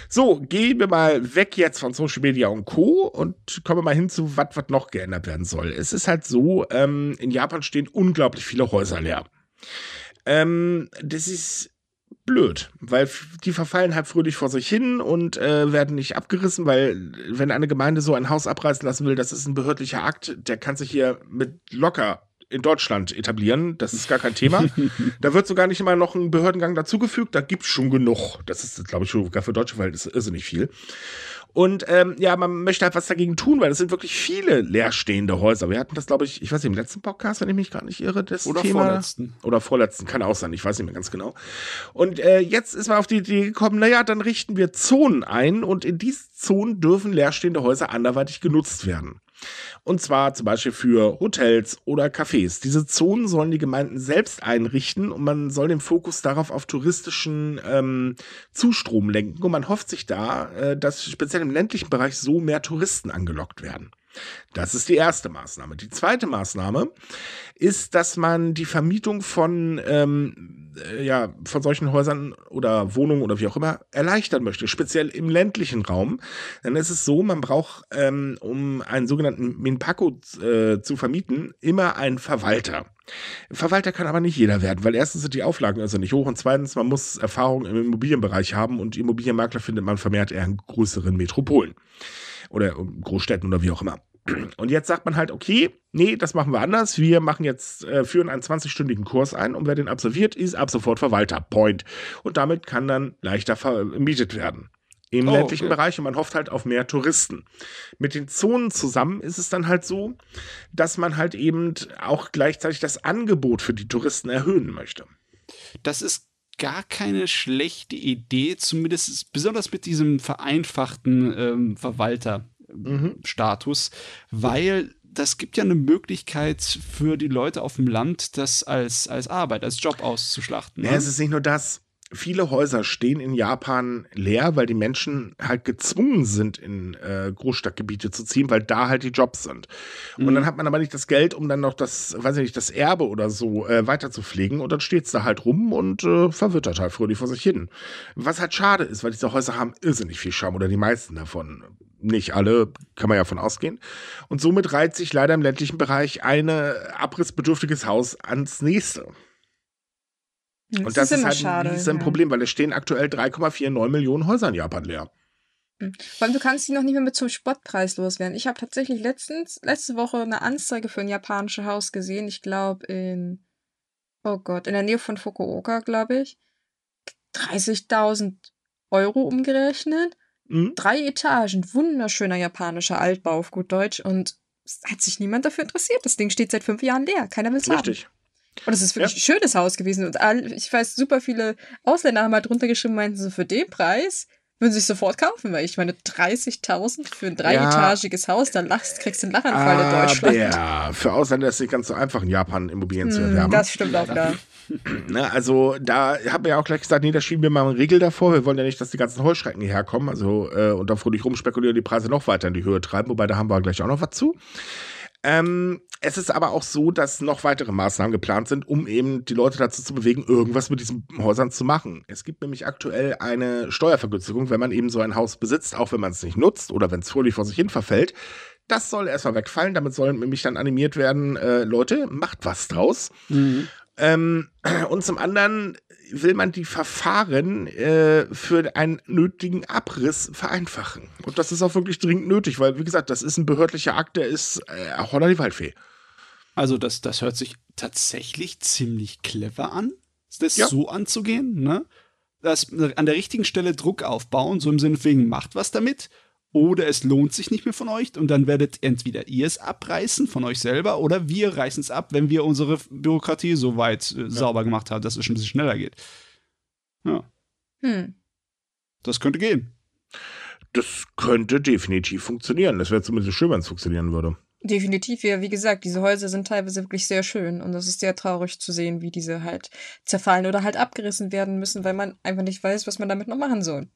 So, gehen wir mal weg jetzt von Social Media und Co. und kommen mal hin zu, was noch geändert werden soll. Es ist halt so, ähm, in Japan stehen unglaublich viele Häuser leer. Ähm, das ist blöd, weil die verfallen halt fröhlich vor sich hin und äh, werden nicht abgerissen, weil wenn eine Gemeinde so ein Haus abreißen lassen will, das ist ein behördlicher Akt, der kann sich hier mit locker in Deutschland etablieren. Das ist gar kein Thema. [laughs] da wird sogar nicht immer noch ein Behördengang dazugefügt. Da gibt's schon genug. Das ist, glaube ich, sogar für deutsche Verhältnisse irrsinnig viel. Und ähm, ja, man möchte halt was dagegen tun, weil es sind wirklich viele leerstehende Häuser. Wir hatten das, glaube ich, ich weiß nicht, im letzten Podcast, wenn ich mich gerade nicht irre, das Oder Thema. vorletzten. Oder vorletzten, kann auch sein, ich weiß nicht mehr ganz genau. Und äh, jetzt ist man auf die Idee gekommen, naja, dann richten wir Zonen ein und in diesen Zonen dürfen leerstehende Häuser anderweitig genutzt werden. Und zwar zum Beispiel für Hotels oder Cafés. Diese Zonen sollen die Gemeinden selbst einrichten und man soll den Fokus darauf auf touristischen ähm, Zustrom lenken. Und man hofft sich da, äh, dass speziell im ländlichen Bereich so mehr Touristen angelockt werden. Das ist die erste Maßnahme. Die zweite Maßnahme ist, dass man die Vermietung von, ähm, äh, ja, von solchen Häusern oder Wohnungen oder wie auch immer erleichtern möchte, speziell im ländlichen Raum. Dann ist es so, man braucht, ähm, um einen sogenannten Minpaco äh, zu vermieten, immer einen Verwalter. Verwalter kann aber nicht jeder werden, weil erstens sind die Auflagen also nicht hoch und zweitens, man muss Erfahrung im Immobilienbereich haben und Immobilienmakler findet man vermehrt eher in größeren Metropolen oder Großstädten oder wie auch immer. Und jetzt sagt man halt, okay, nee, das machen wir anders. Wir machen jetzt, äh, führen einen 20-stündigen Kurs ein und wer den absolviert, ist ab sofort Verwalter. Point. Und damit kann dann leichter vermietet werden. Im oh, ländlichen okay. Bereich und man hofft halt auf mehr Touristen. Mit den Zonen zusammen ist es dann halt so, dass man halt eben auch gleichzeitig das Angebot für die Touristen erhöhen möchte. Das ist gar keine schlechte Idee, zumindest besonders mit diesem vereinfachten ähm, Verwalter mhm. Weil das gibt ja eine Möglichkeit für die Leute auf dem Land, das als, als Arbeit, als Job auszuschlachten. Ne? Ja, es ist nicht nur das viele Häuser stehen in Japan leer, weil die Menschen halt gezwungen sind, in äh, Großstadtgebiete zu ziehen, weil da halt die Jobs sind. Mhm. Und dann hat man aber nicht das Geld, um dann noch das, weiß ich nicht, das Erbe oder so äh, weiter zu pflegen. Und dann steht es da halt rum und äh, verwittert halt fröhlich vor sich hin. Was halt schade ist, weil diese Häuser haben irrsinnig viel Charme oder die meisten davon. Nicht alle, kann man ja von ausgehen. Und somit reiht sich leider im ländlichen Bereich ein abrissbedürftiges Haus ans nächste. Das und das ist, ist halt schade, ein, ein ja. Problem, weil es stehen aktuell 3,49 Millionen Häuser in Japan leer. Hm. Vor allem, du kannst die noch nicht mehr mit zum Spottpreis loswerden. Ich habe tatsächlich letztens, letzte Woche eine Anzeige für ein japanisches Haus gesehen. Ich glaube in, oh Gott, in der Nähe von Fukuoka, glaube ich. 30.000 Euro umgerechnet. Mhm. Drei Etagen, wunderschöner japanischer Altbau auf gut Deutsch und es hat sich niemand dafür interessiert. Das Ding steht seit fünf Jahren leer. Keiner will es haben. Und es ist wirklich ja. ein schönes Haus gewesen. Und ich weiß, super viele Ausländer haben halt drunter geschrieben, meinten so, für den Preis würden sie sich sofort kaufen, weil ich meine, 30.000 für ein dreietagiges ja. Haus, da lachst, kriegst du einen Lachanfall in Deutschland. Ja, für Ausländer ist es nicht ganz so einfach, in Japan Immobilien mm, zu hm, erwerben. Das stimmt auch, ja. [clears throat] Ne, also da haben wir ja auch gleich gesagt, nee, da schieben wir mal einen Riegel davor. Wir wollen ja nicht, dass die ganzen Heuschrecken hierher kommen. Also äh, und da fröhlich rumspekulieren, die Preise noch weiter in die Höhe treiben. Wobei, da haben wir gleich auch noch was zu. Ähm, es ist aber auch so, dass noch weitere Maßnahmen geplant sind, um eben die Leute dazu zu bewegen, irgendwas mit diesen Häusern zu machen. Es gibt nämlich aktuell eine Steuervergünstigung, wenn man eben so ein Haus besitzt, auch wenn man es nicht nutzt oder wenn es fröhlich vor sich hin verfällt. Das soll erstmal wegfallen. Damit soll nämlich dann animiert werden, äh, Leute, macht was draus. Mhm. Ähm, und zum anderen will man die Verfahren äh, für einen nötigen Abriss vereinfachen. Und das ist auch wirklich dringend nötig, weil, wie gesagt, das ist ein behördlicher Akt, der ist äh, Holler die Waldfee. Also, das, das hört sich tatsächlich ziemlich clever an, das ja. so anzugehen, ne? Das, an der richtigen Stelle Druck aufbauen, so im Sinne wegen, macht was damit oder es lohnt sich nicht mehr von euch und dann werdet entweder ihr es abreißen von euch selber oder wir reißen es ab, wenn wir unsere Bürokratie so weit äh, ja. sauber gemacht haben, dass es schon ein bisschen schneller geht. Ja. Hm. Das könnte gehen. Das könnte definitiv funktionieren. Das wäre zumindest schön, wenn es funktionieren würde. Definitiv, ja, wie gesagt, diese Häuser sind teilweise wirklich sehr schön und es ist sehr traurig zu sehen, wie diese halt zerfallen oder halt abgerissen werden müssen, weil man einfach nicht weiß, was man damit noch machen soll.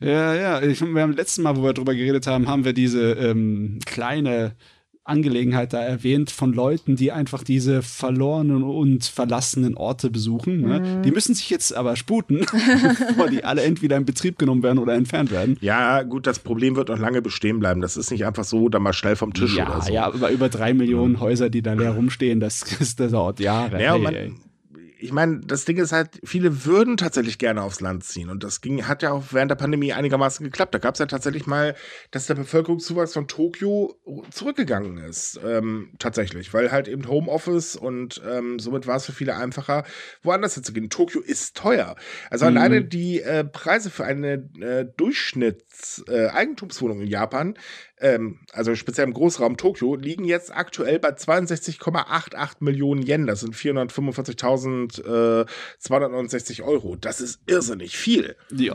Ja, ja. Ich, wir haben letzten Mal, wo wir darüber geredet haben, haben wir diese ähm, kleine Angelegenheit da erwähnt von Leuten, die einfach diese verlorenen und verlassenen Orte besuchen. Ne? Mhm. Die müssen sich jetzt aber sputen, [laughs] bevor die alle entweder in Betrieb genommen werden oder entfernt werden. Ja, gut, das Problem wird noch lange bestehen bleiben. Das ist nicht einfach so, dann mal schnell vom Tisch ja, oder so. Ja, über, über drei Millionen mhm. Häuser, die da leer rumstehen, das, das dauert Jahre. Ja, hey, man, ich meine, das Ding ist halt, viele würden tatsächlich gerne aufs Land ziehen. Und das ging, hat ja auch während der Pandemie einigermaßen geklappt. Da gab es ja tatsächlich mal, dass der Bevölkerungszuwachs von Tokio zurückgegangen ist. Ähm, tatsächlich. Weil halt eben Homeoffice und ähm, somit war es für viele einfacher, woanders hinzugehen. Tokio ist teuer. Also mhm. alleine die äh, Preise für eine äh, Durchschnitts-Eigentumswohnung äh, in Japan ähm, also speziell im Großraum Tokio, liegen jetzt aktuell bei 62,88 Millionen Yen. Das sind 445.000 269 äh, Euro. Das ist irrsinnig viel. Ja.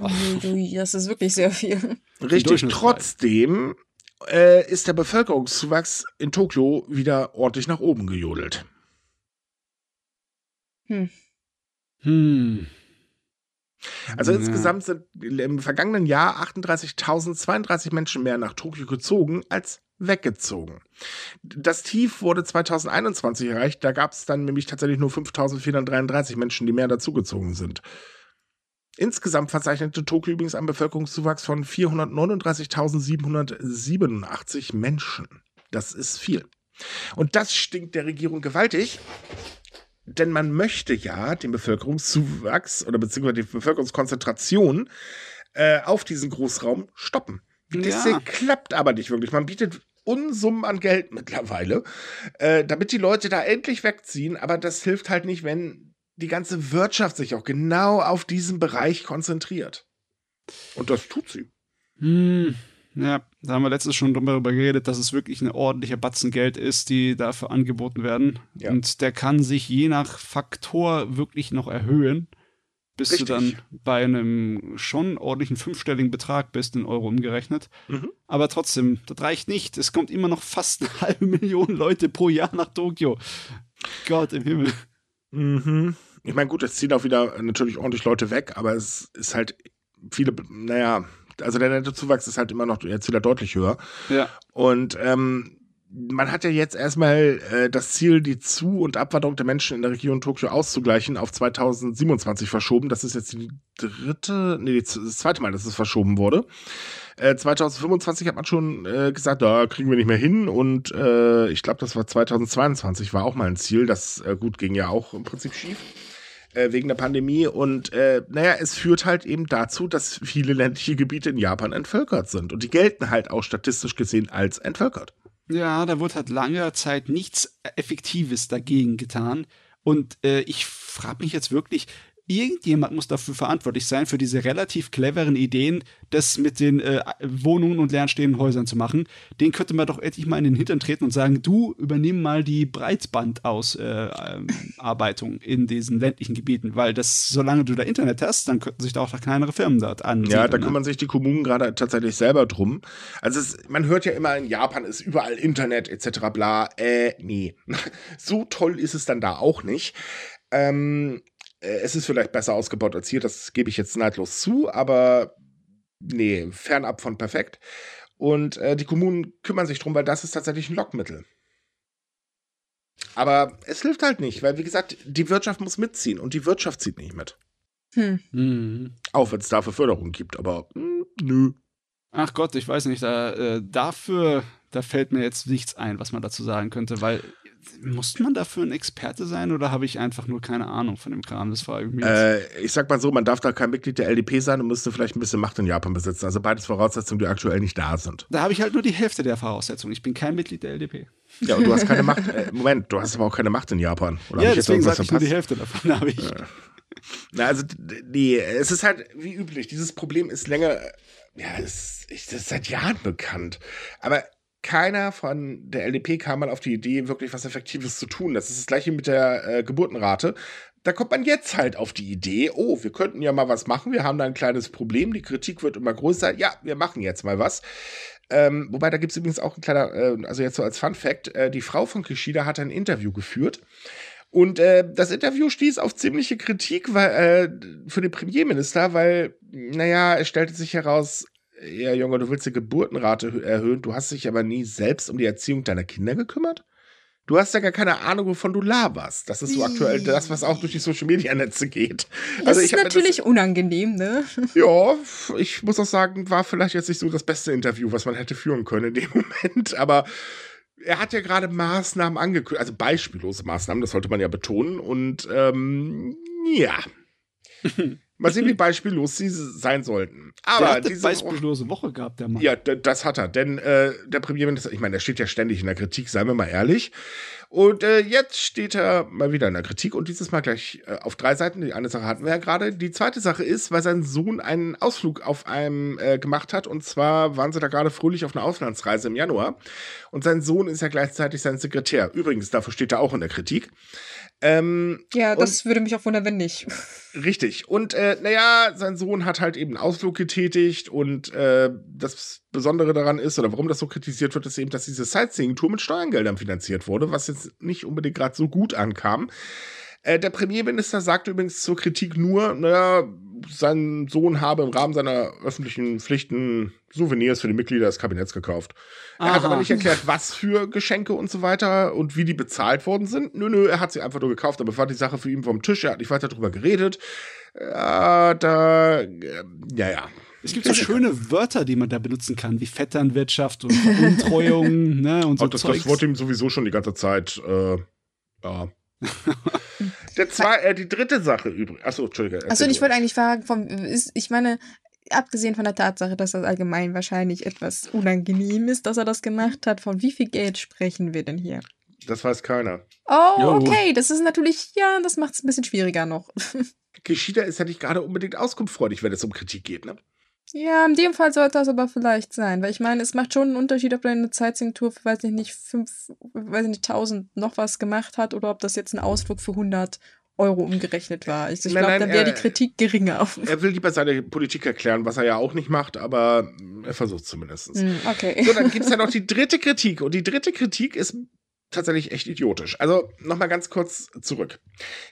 Das ist wirklich sehr viel. Richtig. Trotzdem äh, ist der Bevölkerungszuwachs in Tokio wieder ordentlich nach oben gejodelt. Hm. Hm. Also ja. insgesamt sind im vergangenen Jahr 38.032 Menschen mehr nach Tokio gezogen als weggezogen. Das Tief wurde 2021 erreicht. Da gab es dann nämlich tatsächlich nur 5.433 Menschen, die mehr dazugezogen sind. Insgesamt verzeichnete Tokio übrigens einen Bevölkerungszuwachs von 439.787 Menschen. Das ist viel. Und das stinkt der Regierung gewaltig, denn man möchte ja den Bevölkerungszuwachs oder beziehungsweise die Bevölkerungskonzentration äh, auf diesen Großraum stoppen. Das ja. klappt aber nicht wirklich. Man bietet Unsummen an Geld mittlerweile, äh, damit die Leute da endlich wegziehen. Aber das hilft halt nicht, wenn die ganze Wirtschaft sich auch genau auf diesen Bereich konzentriert. Und das tut sie. Hm. Ja, da haben wir letztes schon darüber geredet, dass es wirklich ein ordentlicher Batzen Geld ist, die dafür angeboten werden. Ja. Und der kann sich je nach Faktor wirklich noch erhöhen, bis Richtig. du dann bei einem schon ordentlichen fünfstelligen Betrag bist, in Euro umgerechnet. Mhm. Aber trotzdem, das reicht nicht. Es kommt immer noch fast eine halbe Million Leute pro Jahr nach Tokio. Gott im Himmel. Mhm. Ich meine, gut, es ziehen auch wieder natürlich ordentlich Leute weg, aber es ist halt viele, naja, also der Nettozuwachs ist halt immer noch jetzt wieder deutlich höher. Ja. Und ähm, man hat ja jetzt erstmal äh, das Ziel, die Zu- und Abwanderung der Menschen in der Region Tokio auszugleichen, auf 2027 verschoben. Das ist jetzt die dritte, nee, das zweite Mal, dass es verschoben wurde. Äh, 2025 hat man schon äh, gesagt, da kriegen wir nicht mehr hin. Und äh, ich glaube, das war 2022, war auch mal ein Ziel. Das äh, gut ging ja auch im Prinzip schief. äh, wegen der Pandemie. Und äh, naja, es führt halt eben dazu, dass viele ländliche Gebiete in Japan entvölkert sind. Und die gelten halt auch statistisch gesehen als entvölkert. Ja, da wurde halt lange Zeit nichts Effektives dagegen getan. Und äh, ich frage mich jetzt wirklich, irgendjemand muss dafür verantwortlich sein, für diese relativ cleveren Ideen, das mit den äh, Wohnungen und leerstehenden Häusern zu machen. Den könnte man doch endlich mal in den Hintern treten und sagen, du übernimm mal die Breitbandausarbeitung äh, ähm, in diesen ländlichen Gebieten, weil das, solange du da Internet hast, dann könnten sich da auch noch kleinere Firmen dort an. Ja, da ne? kümmern sich die Kommunen gerade tatsächlich selber drum. Also es, man hört ja immer, in Japan ist überall Internet etc. bla. Äh, nee. [laughs] so toll ist es dann da auch nicht. Ähm, äh, es ist vielleicht besser ausgebaut als hier, das gebe ich jetzt neidlos zu, aber nee, fernab von perfekt. Und äh, die Kommunen kümmern sich drum, weil das ist tatsächlich ein Lockmittel. Aber es hilft halt nicht, weil wie gesagt, die Wirtschaft muss mitziehen und die Wirtschaft zieht nicht mit. Hm. Mhm. Auch wenn es dafür Förderung gibt, aber mh, hm, nö. Ach Gott, ich weiß nicht, da, äh, dafür, da fällt mir jetzt nichts ein, was man dazu sagen könnte, weil muss man dafür ein Experte sein oder habe ich einfach nur keine Ahnung von dem Kram? Das war irgendwie. Äh, ich sag mal so, man darf da kein Mitglied der LDP sein und müsste vielleicht ein bisschen Macht in Japan besitzen. Also beides Voraussetzungen, die aktuell nicht da sind. Da habe ich halt nur die Hälfte der Voraussetzungen. Ich bin kein Mitglied der LDP. Ja, und du hast keine Macht. [laughs] Äh, Moment, du hast aber auch keine Macht in Japan. Oder ja, deswegen sage ich nur die Hälfte davon habe ich. Na, also, nee, es ist halt wie üblich. Dieses Problem ist länger, ja, es ist, ist seit Jahren bekannt. Aber keiner von der LDP kam mal auf die Idee, wirklich was Effektives zu tun. Das ist das gleiche mit der äh, Geburtenrate. Da kommt man jetzt halt auf die Idee, oh, wir könnten ja mal was machen, wir haben da ein kleines Problem, die Kritik wird immer größer. Ja, wir machen jetzt mal was. Ähm, wobei, da gibt es übrigens auch ein kleiner, äh, also jetzt so als Fun Fact, äh, die Frau von Kishida hat ein Interview geführt. Und äh, das Interview stieß auf ziemliche Kritik weil, äh, für den Premierminister, weil, naja, es stellte sich heraus, ja, Junge, du willst die Geburtenrate erhöhen, du hast dich aber nie selbst um die Erziehung deiner Kinder gekümmert? Du hast ja gar keine Ahnung, wovon du laberst. Das ist so aktuell das, was auch durch die Social Media Netze geht. Das also ist natürlich das, unangenehm, ne? [laughs] Ja, ich muss auch sagen, war vielleicht jetzt nicht so das beste Interview, was man hätte führen können in dem [laughs] Moment. Aber er hat ja gerade Maßnahmen angekündigt, also beispiellose Maßnahmen, das sollte man ja betonen. Und ähm, ja. [laughs] Mal sehen, wie [laughs] beispiellos sie sein sollten. Aber der hat diese beispiellose Woche gehabt, der Mann. Ja, das hat er. Denn äh, der Premierminister, ich meine, der steht ja ständig in der Kritik, seien wir mal ehrlich. Und äh, jetzt steht er mal wieder in der Kritik und dieses Mal gleich äh, auf drei Seiten. Die eine Sache hatten wir ja gerade. Die zweite Sache ist, weil sein Sohn einen Ausflug auf einem äh, gemacht hat. Und zwar waren sie da gerade fröhlich auf einer Auslandsreise im Januar. Und sein Sohn ist ja gleichzeitig sein Sekretär. Übrigens, dafür steht er auch in der Kritik. Ähm, ja, das würde mich auch wundern, wenn nicht. Richtig. Und äh, naja, sein Sohn hat halt eben einen Ausflug getätigt und äh, das Besondere daran ist, oder warum das so kritisiert wird, ist eben, dass diese Sightseeing-Tour mit Steuergeldern finanziert wurde, was jetzt nicht unbedingt gerade so gut ankam. Äh, der Premierminister sagte übrigens zur Kritik nur, naja, sein Sohn habe im Rahmen seiner öffentlichen Pflichten Souvenirs für die Mitglieder des Kabinetts gekauft. Er Aha. hat aber nicht erklärt, was für Geschenke und so weiter und wie die bezahlt worden sind. Nö, nö, er hat sie einfach nur gekauft, aber war die Sache für ihn vom Tisch. Er hat nicht weiter darüber geredet. Ja, da, äh, ja, ja. Es gibt so schöne Wörter, die man da benutzen kann, wie Vetternwirtschaft und Veruntreuung, [laughs] ne, und so. Und das, das wurde ihm sowieso schon die ganze Zeit, äh, ja. [laughs] [laughs] Der zwei, äh, die dritte Sache übrigens. Achso, Entschuldigung. Achso, ich wollte eigentlich fragen, vom, ist, ich meine, abgesehen von der Tatsache, dass das allgemein wahrscheinlich etwas unangenehm ist, dass er das gemacht hat, von wie viel Geld sprechen wir denn hier? Das weiß keiner. Oh, okay, das ist natürlich, ja, das macht es ein bisschen schwieriger noch. [laughs] Kishida ist ja nicht gerade unbedingt auskunftsfreudig, wenn es um Kritik geht, ne? Ja, in dem Fall sollte das aber vielleicht sein, weil ich meine, es macht schon einen Unterschied, ob du eine Sightseeing-Tour für, weiß ich nicht, fünf, weiß ich nicht, tausend noch was gemacht hat oder ob das jetzt ein Ausflug für 100 Euro umgerechnet war. Also ich glaube, dann wäre die Kritik geringer. [laughs] Er will lieber seine Politik erklären, was er ja auch nicht macht, aber er versucht zumindest. Mm, okay. So, dann gibt es ja [laughs] noch die dritte Kritik. Und die dritte Kritik ist tatsächlich echt idiotisch. Also nochmal ganz kurz zurück.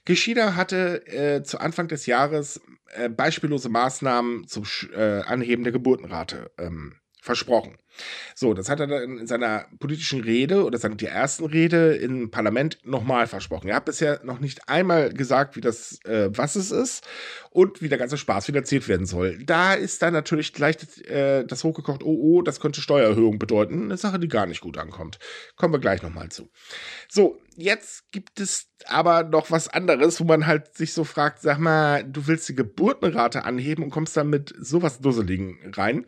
Kishida hatte äh, zu Anfang des Jahres äh, beispiellose Maßnahmen zum äh, Anheben der Geburtenrate ähm, versprochen. So, das hat er dann in seiner politischen Rede oder seiner ersten Rede im Parlament nochmal versprochen. Er hat bisher noch nicht einmal gesagt, wie das, äh, was es ist und wie der ganze Spaß finanziert werden soll. Da ist dann natürlich gleich äh, das hochgekocht, oh, oh, das könnte Steuererhöhung bedeuten. Eine Sache, die gar nicht gut ankommt. Kommen wir gleich nochmal zu. So, jetzt gibt es aber noch was anderes, wo man halt sich so fragt, sag mal, du willst die Geburtenrate anheben und kommst dann mit sowas Dusseligen rein.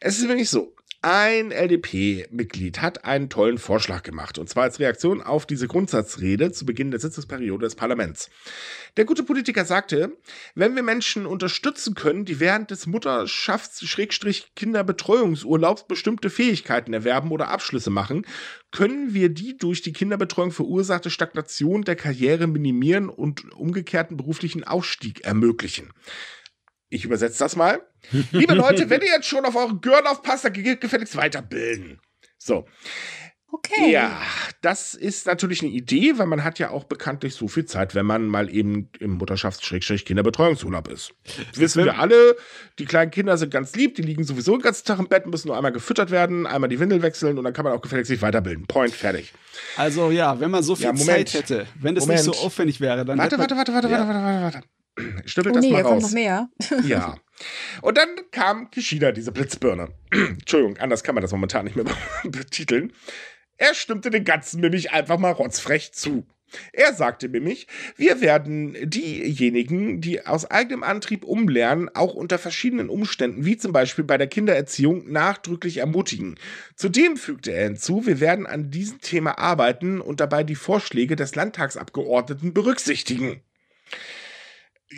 Es ist nämlich so, ein LDP-Mitglied hat einen tollen Vorschlag gemacht, und zwar als Reaktion auf diese Grundsatzrede zu Beginn der Sitzungsperiode des Parlaments. Der gute Politiker sagte, wenn wir Menschen unterstützen können, die während des Mutterschafts-Kinderbetreuungsurlaubs bestimmte Fähigkeiten erwerben oder Abschlüsse machen, können wir die durch die Kinderbetreuung verursachte Stagnation der Karriere minimieren und umgekehrten beruflichen Aufstieg ermöglichen. Ich übersetze das mal. Liebe Leute, wenn ihr jetzt schon auf euren Gehirn aufpasst, dann geht gefälligst weiterbilden. So. Okay. Ja, das ist natürlich eine Idee, weil man hat ja auch bekanntlich so viel Zeit, wenn man mal eben im Mutterschafts-Kinderbetreuungsurlaub ist. Wissen wir alle, die kleinen Kinder sind ganz lieb, die liegen sowieso den ganzen Tag im Bett, müssen nur einmal gefüttert werden, einmal die Windel wechseln und dann kann man auch gefälligst sich weiterbilden. Point, fertig. Also ja, wenn man so viel Ja. Zeit hätte, wenn das Moment. nicht so aufwendig wäre, dann Warte, warte, warte, warte, Ja. warte, warte, warte, warte. Schnippel Oh das nee, mal da kommt raus. noch mehr. [laughs] Ja. Und dann kam Kishida, diese Blitzbirne. [clears throat] Entschuldigung, anders kann man das momentan nicht mehr [laughs] betiteln. Er stimmte den Ganzen nämlich einfach mal rotzfrech zu. Er sagte nämlich, wir werden diejenigen, die aus eigenem Antrieb umlernen, auch unter verschiedenen Umständen, wie zum Beispiel bei der Kindererziehung, nachdrücklich ermutigen. Zudem fügte er hinzu, wir werden an diesem Thema arbeiten und dabei die Vorschläge des Landtagsabgeordneten berücksichtigen.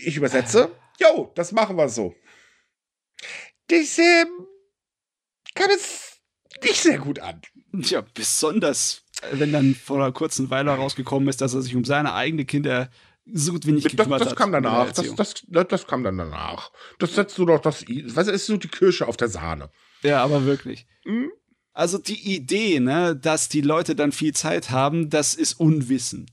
Ich übersetze, jo, das machen wir so. Das ähm, kam es nicht sehr gut an. Ja, besonders, wenn dann vor einer kurzen Weile rausgekommen ist, dass er sich um seine eigenen Kinder so gut wie nicht Das, gekümmert das hat. kam danach. Das, das, das, das kam dann danach. Das setzt du doch das. Was ist so die Kirsche auf der Sahne? Ja, aber wirklich. Hm? Also die Idee, ne, dass die Leute dann viel Zeit haben, das ist Unwissen.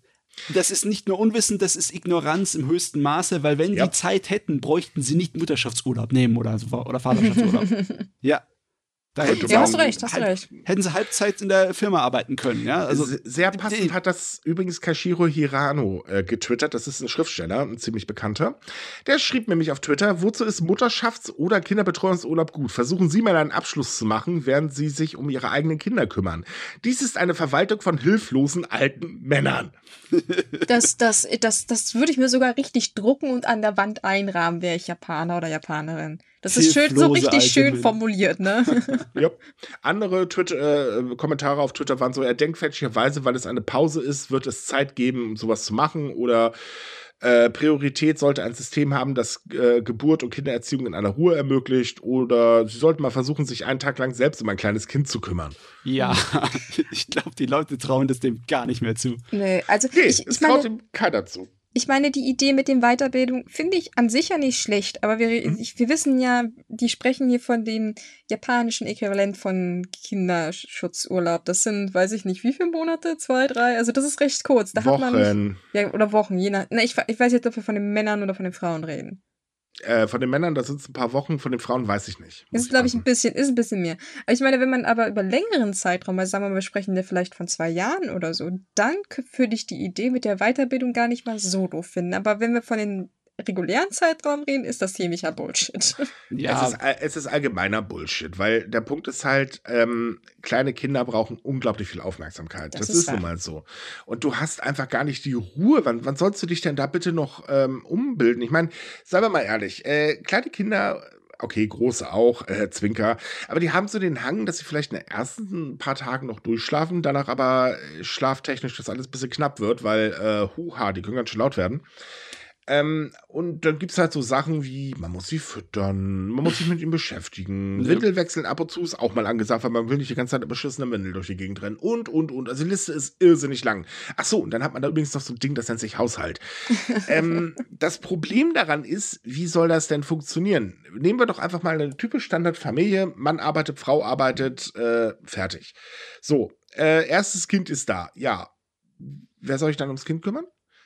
Das ist nicht nur Unwissen, das ist Ignoranz im höchsten Maße, weil wenn Ja. die Zeit hätten, bräuchten sie nicht Mutterschaftsurlaub nehmen oder, oder Vaterschaftsurlaub. [laughs] ja. Da hätten sie Ja, hast recht, hast du halb, recht. Hätten sie Halbzeit in der Firma arbeiten können, ja. Also, Se- Sehr passend hat das übrigens Kashiro Hirano äh, getwittert. Das ist ein Schriftsteller, ein ziemlich bekannter. Der schrieb nämlich auf Twitter, wozu ist Mutterschafts- oder Kinderbetreuungsurlaub gut? Versuchen Sie mal einen Abschluss zu machen, während Sie sich um Ihre eigenen Kinder kümmern. Dies ist eine Verwaltung von hilflosen alten Männern. [laughs] Das, das, das, das würde ich mir sogar richtig drucken und an der Wand einrahmen, wäre ich Japaner oder Japanerin. Das ist schön, so richtig alte schön formuliert, ne? [laughs] Ja. Andere Twitter, äh, Kommentare auf Twitter waren so, er denkt fälschlicherweise, weil es eine Pause ist, wird es Zeit geben, um sowas zu machen oder äh, Priorität sollte ein System haben, das äh, Geburt und Kindererziehung in aller Ruhe ermöglicht oder sie sollten mal versuchen, sich einen Tag lang selbst um ein kleines Kind zu kümmern. ja, [laughs] ich glaube, die Leute trauen das dem gar nicht mehr zu. nee, also Nee, ich, es ich meine, traut ihm keiner zu. Ich meine, die Idee mit dem Weiterbildung finde ich an sich ja nicht schlecht, aber wir, Mhm. ich, wir wissen ja, die sprechen hier von dem japanischen Äquivalent von Kinderschutzurlaub. Das sind, weiß ich nicht, wie viele Monate? Zwei, drei? Also das ist recht kurz. Da hat man nicht, Wochen. ja, oder Wochen, je nach. Na, ich, ich weiß jetzt, ob wir von den Männern oder von den Frauen reden. Äh, von den Männern, das sind es ein paar Wochen, von den Frauen weiß ich nicht. Ist, glaube ich, ein bisschen, ist ein bisschen mehr. Aber ich meine, wenn man aber über längeren Zeitraum, also sagen wir mal, wir sprechen ja vielleicht von zwei Jahren oder so, dann würde ich die Idee mit der Weiterbildung gar nicht mal so doof finden. Aber wenn wir von den regulären Zeitraum reden, ist das ziemlicher Bullshit. [laughs] Ja, Es, ist, all- es ist allgemeiner Bullshit, weil der Punkt ist halt, ähm, kleine Kinder brauchen unglaublich viel Aufmerksamkeit. Das, Das ist, ist nun mal so. Und du hast einfach gar nicht die Ruhe. Wann, wann sollst du dich denn da bitte noch ähm, umbilden? Ich meine, seien wir mal ehrlich, äh, kleine Kinder. Okay, große auch, äh, Zwinker. Aber die haben so den Hang, dass sie vielleicht in den ersten paar Tagen noch durchschlafen, danach aber äh, schlaftechnisch das alles ein bisschen knapp wird, weil, äh, huha, die können ganz schön laut werden. Ähm, und dann gibt's halt so Sachen wie, man muss sie füttern, man muss sich mit ihm beschäftigen, Ja. Windel wechseln ab und zu ist auch mal angesagt, weil man will nicht die ganze Zeit eine beschissene Windel durch die Gegend rennen und, und, und. Also die Liste ist irrsinnig lang. Ach so, und dann hat man da übrigens noch so ein Ding, das nennt sich Haushalt. [laughs] ähm, das Problem daran ist, wie soll das denn funktionieren? Nehmen wir doch einfach mal eine typisch Standardfamilie, Mann arbeitet, Frau arbeitet, äh, fertig. So, äh, erstes Kind ist da, ja. Wer soll sich dann ums Kind kümmern?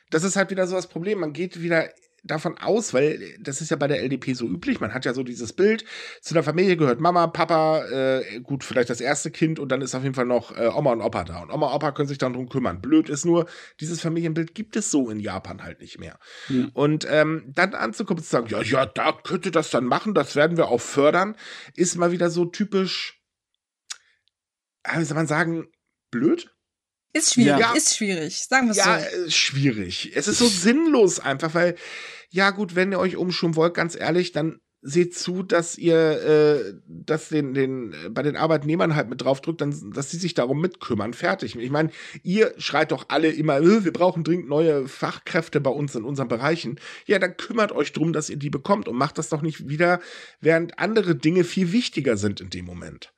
Das ist halt wieder so das Problem. Man geht wieder davon aus, weil das ist ja bei der LDP so üblich. Man hat ja so dieses Bild. Zu der Familie gehört Mama, Papa, äh, gut, vielleicht das erste Kind und dann ist auf jeden Fall noch äh, Oma und Opa da. Und Oma und Opa können sich dann drum kümmern. Blöd ist nur, dieses Familienbild gibt es so in Japan halt nicht mehr. Ja. Und ähm, dann anzukommen und zu sagen, ja, ja, da könnt ihr das dann machen, das werden wir auch fördern, ist mal wieder so typisch, äh, wie soll man sagen, blöd? Ist schwierig, ja. ist schwierig, sagen wir es ja, so. Ja, schwierig. Es ist so sinnlos einfach, weil, ja gut, wenn ihr euch umschulen wollt, ganz ehrlich, dann seht zu, dass ihr äh, das den, den, bei den Arbeitnehmern halt mit draufdrückt, dann, dass sie sich darum mitkümmern. Fertig. Ich meine, ihr schreit doch alle immer, äh, wir brauchen dringend neue Fachkräfte bei uns in unseren Bereichen. Ja, dann kümmert euch drum, dass ihr die bekommt und macht das doch nicht wieder, während andere Dinge viel wichtiger sind in dem Moment.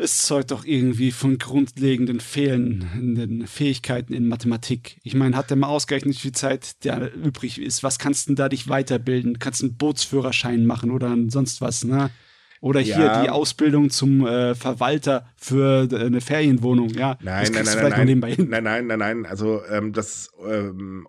Es zeugt doch irgendwie von grundlegenden fehlenden Fähigkeiten in Mathematik. Ich meine, hat der mal ausgerechnet, wie viel Zeit der übrig ist? Was kannst du da dich weiterbilden? Kannst du einen Bootsführerschein machen oder sonst was, ne? Oder hier ja. die Ausbildung zum äh, Verwalter für äh, eine Ferienwohnung, ja. Nein, nein, nein, nein, nein, nein, nein, nein. Also ähm, das ähm,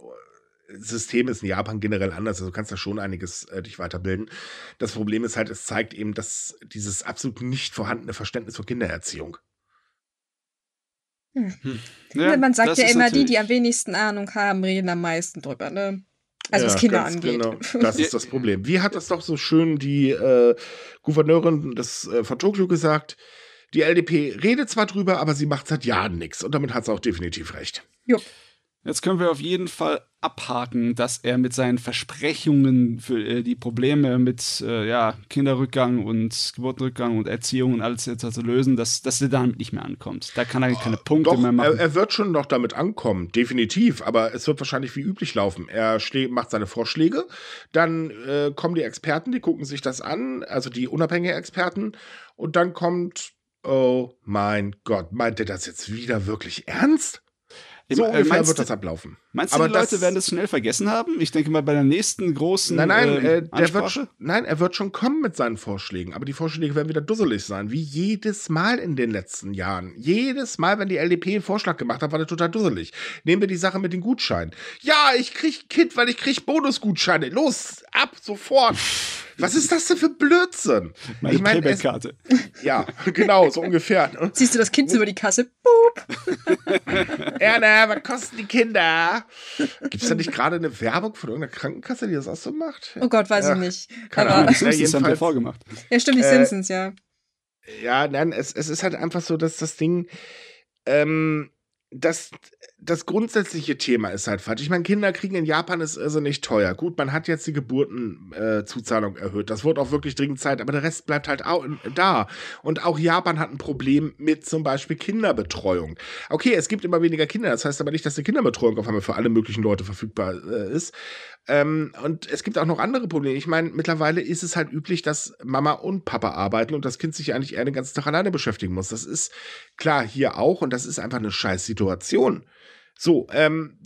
System ist in Japan generell anders. Also du kannst da schon einiges äh, dich weiterbilden. Das Problem ist halt, es zeigt eben, dass dieses absolut nicht vorhandene Verständnis für Kindererziehung. Hm. Hm. Ja, Man sagt ja immer, die, die am wenigsten Ahnung haben, reden am meisten drüber, ne? Also ja, was Kinder angeht. Genau. [laughs] Das ist das Problem. Wie hat das doch so schön die äh, Gouverneurin des, äh, von Tokio gesagt? Die LDP redet zwar drüber, aber sie macht seit Jahren nichts. Und damit hat sie auch definitiv recht. Jupp. Jetzt können wir auf jeden Fall abhaken, dass er mit seinen Versprechungen für äh, die Probleme mit äh, ja, Kinderrückgang und Geburtenrückgang und Erziehung und alles jetzt zu lösen, dass, dass er damit nicht mehr ankommt. Da kann er keine Punkte Doch, mehr machen. Er, er, wird schon noch damit ankommen, definitiv. Aber es wird wahrscheinlich wie üblich laufen. Er macht seine Vorschläge, dann äh, kommen die Experten, die gucken sich das an, also die unabhängigen Experten, und dann kommt, oh mein Gott, meint er das jetzt wieder wirklich ernst? So äh, ungefähr wird das ablaufen. Meinst du, Aber die Leute werden das schnell vergessen haben? Ich denke mal, bei der nächsten großen. Nein, nein, äh, äh der wird nein, er wird schon kommen mit seinen Vorschlägen. Aber die Vorschläge werden wieder dusselig sein, wie jedes Mal in den letzten Jahren. Jedes Mal, wenn die LDP einen Vorschlag gemacht hat, war der total dusselig. Nehmen wir die Sache mit den Gutscheinen. Ja, ich krieg Kit, weil ich krieg Bonusgutscheine. Los, ab, sofort. Was ist das denn für Blödsinn? Meine ich meine, Payback-Karte. Ja, genau, so ungefähr. Siehst du das Kind über die Kasse? Boop. [laughs] Erna, was kosten die Kinder? Gibt es da nicht gerade eine Werbung von irgendeiner Krankenkasse, die das auch so macht? Oh Gott, weiß ja, ich nicht. Keine Ahnung. Die Simpsons haben wir vorgemacht. Ja, stimmt, die äh, Simpsons, ja. Ja, nein, es, es ist halt einfach so, dass das Ding ähm, das, das grundsätzliche Thema ist halt falsch. Ich meine, Kinder kriegen in Japan ist also nicht teuer. Gut, man hat jetzt die Geburtenzuzahlung äh, erhöht. Das wird auch wirklich dringend Zeit, aber der Rest bleibt halt auch da. Und auch Japan hat ein Problem mit zum Beispiel Kinderbetreuung. Okay, es gibt immer weniger Kinder. Das heißt aber nicht, dass die Kinderbetreuung auf einmal für alle möglichen Leute verfügbar äh, ist. Ähm, und es gibt auch noch andere Probleme. Ich meine, mittlerweile ist es halt üblich, dass Mama und Papa arbeiten und das Kind sich eigentlich eher den ganzen Tag alleine beschäftigen muss. Das ist klar hier auch und das ist einfach eine scheiß Situation. So, ähm,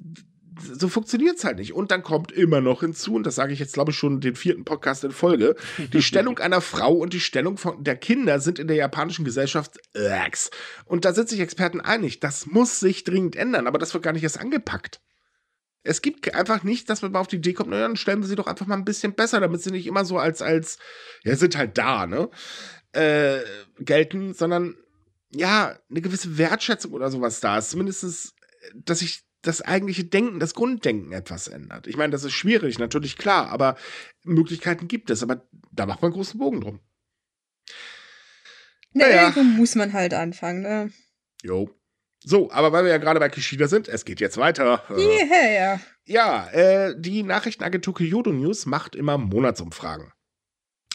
so funktioniert es halt nicht. Und dann kommt immer noch hinzu, und das sage ich jetzt, glaube ich, schon den vierten Podcast in Folge, die [laughs] Stellung einer Frau und die Stellung von der Kinder sind in der japanischen Gesellschaft Lax. Und da sind sich Experten einig, das muss sich dringend ändern, aber das wird gar nicht erst angepackt. Es gibt einfach nicht, dass man mal auf die Idee kommt, naja, dann stellen wir sie doch einfach mal ein bisschen besser, damit sie nicht immer so als, als, ja, sind halt da, ne, äh, gelten, sondern, ja, eine gewisse Wertschätzung oder sowas da ist. Zumindest, dass sich das eigentliche Denken, das Grunddenken etwas ändert. Ich meine, das ist schwierig, natürlich klar, aber Möglichkeiten gibt es, aber da macht man einen großen Bogen drum. Naja, irgendwo muss man halt anfangen, ne? Jo. So, aber weil wir ja gerade bei Kishida sind, es geht jetzt weiter. Yeah. Ja, äh, die Nachrichtenagentur Kyoto News macht immer Monatsumfragen.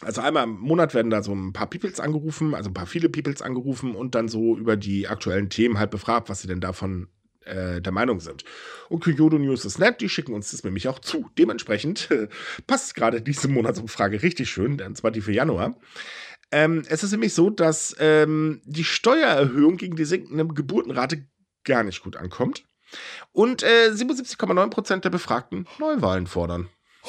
Also einmal im Monat werden da so ein paar Peoples angerufen, also ein paar viele Peoples angerufen und dann so über die aktuellen Themen halt befragt, was sie denn davon äh, der Meinung sind. Und Kyoto News ist nett, die schicken uns das nämlich auch zu. Dementsprechend äh, passt gerade diese Monatsumfrage richtig schön, und zwar die für Januar. Ähm, es ist nämlich so, dass ähm, die Steuererhöhung gegen die sinkende Geburtenrate gar nicht gut ankommt. Und äh, 77,9% der Befragten Neuwahlen fordern. [laughs]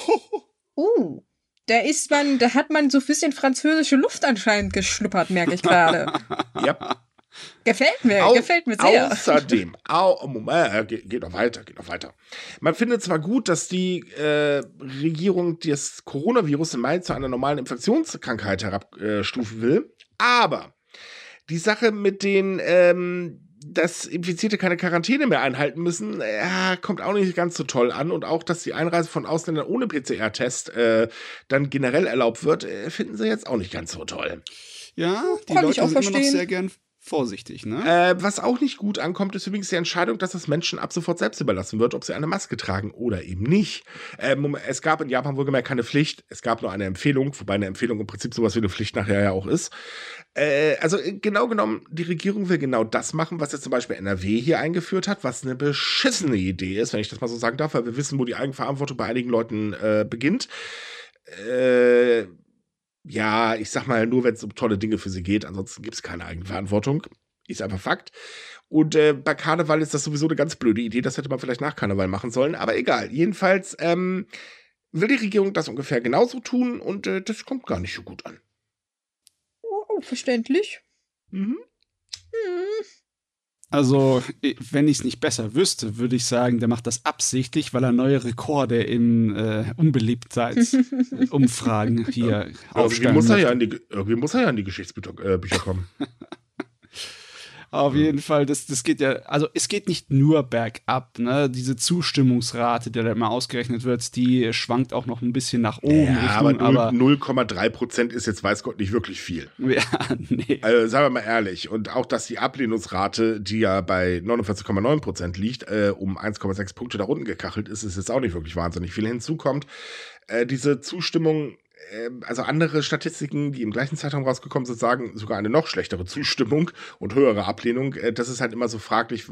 Uh, da ist man, da hat man so ein bisschen französische Luft anscheinend geschnuppert, merke ich gerade. ja. Gefällt mir, Au gefällt mir sehr. Außerdem, au, Moment, äh, geht, geht noch weiter, geht noch weiter. Man findet zwar gut, dass die äh, Regierung das Coronavirus im Mai zu einer normalen Infektionskrankheit herabstufen will, aber die Sache mit den, ähm, dass Infizierte keine Quarantäne mehr einhalten müssen, äh, kommt auch nicht ganz so toll an. Und auch, dass die Einreise von Ausländern ohne PCR-Test äh, dann generell erlaubt wird, äh, finden sie jetzt auch nicht ganz so toll. Ja, die Kann Leute sind verstehen. immer noch sehr gern vorsichtig, ne? Äh, was auch nicht gut ankommt, ist übrigens die Entscheidung, dass es Menschen ab sofort selbst überlassen wird, ob sie eine Maske tragen oder eben nicht. Ähm, es gab in Japan wohlgemerkt keine Pflicht, es gab nur eine Empfehlung, wobei eine Empfehlung im Prinzip sowas wie eine Pflicht nachher ja auch ist. Äh, also äh, genau genommen, die Regierung will genau das machen, was jetzt zum Beispiel NRW hier eingeführt hat, was eine beschissene Idee ist, wenn ich das mal so sagen darf, weil wir wissen, wo die Eigenverantwortung bei einigen Leuten äh, beginnt. Äh, ja, ich sag mal, nur wenn es um tolle Dinge für sie geht, ansonsten gibt es keine Eigenverantwortung. Ist einfach Fakt. Und äh, bei Karneval ist das sowieso eine ganz blöde Idee. Das hätte man vielleicht nach Karneval machen sollen. Aber egal. Jedenfalls ähm, will die Regierung das ungefähr genauso tun und äh, das kommt gar nicht so gut an. Oh, verständlich. Mhm. Hm. Also, wenn ich es nicht besser wüsste, würde ich sagen, der macht das absichtlich, weil er neue Rekorde in äh, Unbeliebtheitsumfragen [laughs] hier aufstellen muss. Er ja in die, irgendwie muss er ja in die Geschichtsbücher äh, kommen. [laughs] Auf jeden Fall, das, das geht ja, also es geht nicht nur bergab, ne? Diese Zustimmungsrate, die da immer ausgerechnet wird, die schwankt auch noch ein bisschen nach oben. Ja, Richtung, aber 0,3 Prozent ist jetzt, weiß Gott, nicht wirklich viel. [laughs] Ja, nee. Also, sagen wir mal ehrlich. Und auch, dass die Ablehnungsrate, die ja bei 49,9 Prozent liegt, äh, um 1,6 Punkte da unten gekachelt ist, ist jetzt auch nicht wirklich wahnsinnig viel. Hinzu kommt, äh, diese Zustimmung also andere Statistiken, die im gleichen Zeitraum rausgekommen sind, sagen sogar eine noch schlechtere Zustimmung und höhere Ablehnung. Äh, das ist halt immer so fraglich,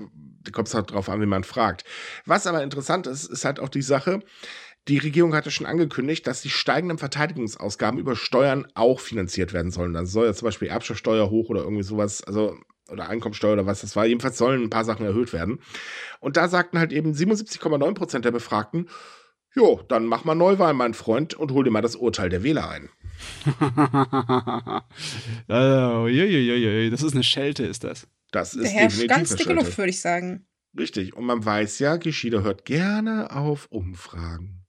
da kommt es halt drauf an, wie man fragt. Was aber interessant ist, ist halt auch die Sache, die Regierung hatte schon angekündigt, dass die steigenden Verteidigungsausgaben über Steuern auch finanziert werden sollen. Dann soll ja zum Beispiel Erbschaftssteuer hoch oder irgendwie sowas, also oder Einkommensteuer oder was das war. Jedenfalls sollen ein paar Sachen erhöht werden. Und da sagten halt eben 77,9 Prozent der Befragten, Jo, dann mach mal Neuwahl, mein Freund, und hol dir mal das Urteil der Wähler ein. [laughs] das ist eine Schelte, ist das. Das ist der herrscht ganz dicke Luft, würde ich sagen. Richtig. Und man weiß ja, Geschieder hört gerne auf Umfragen.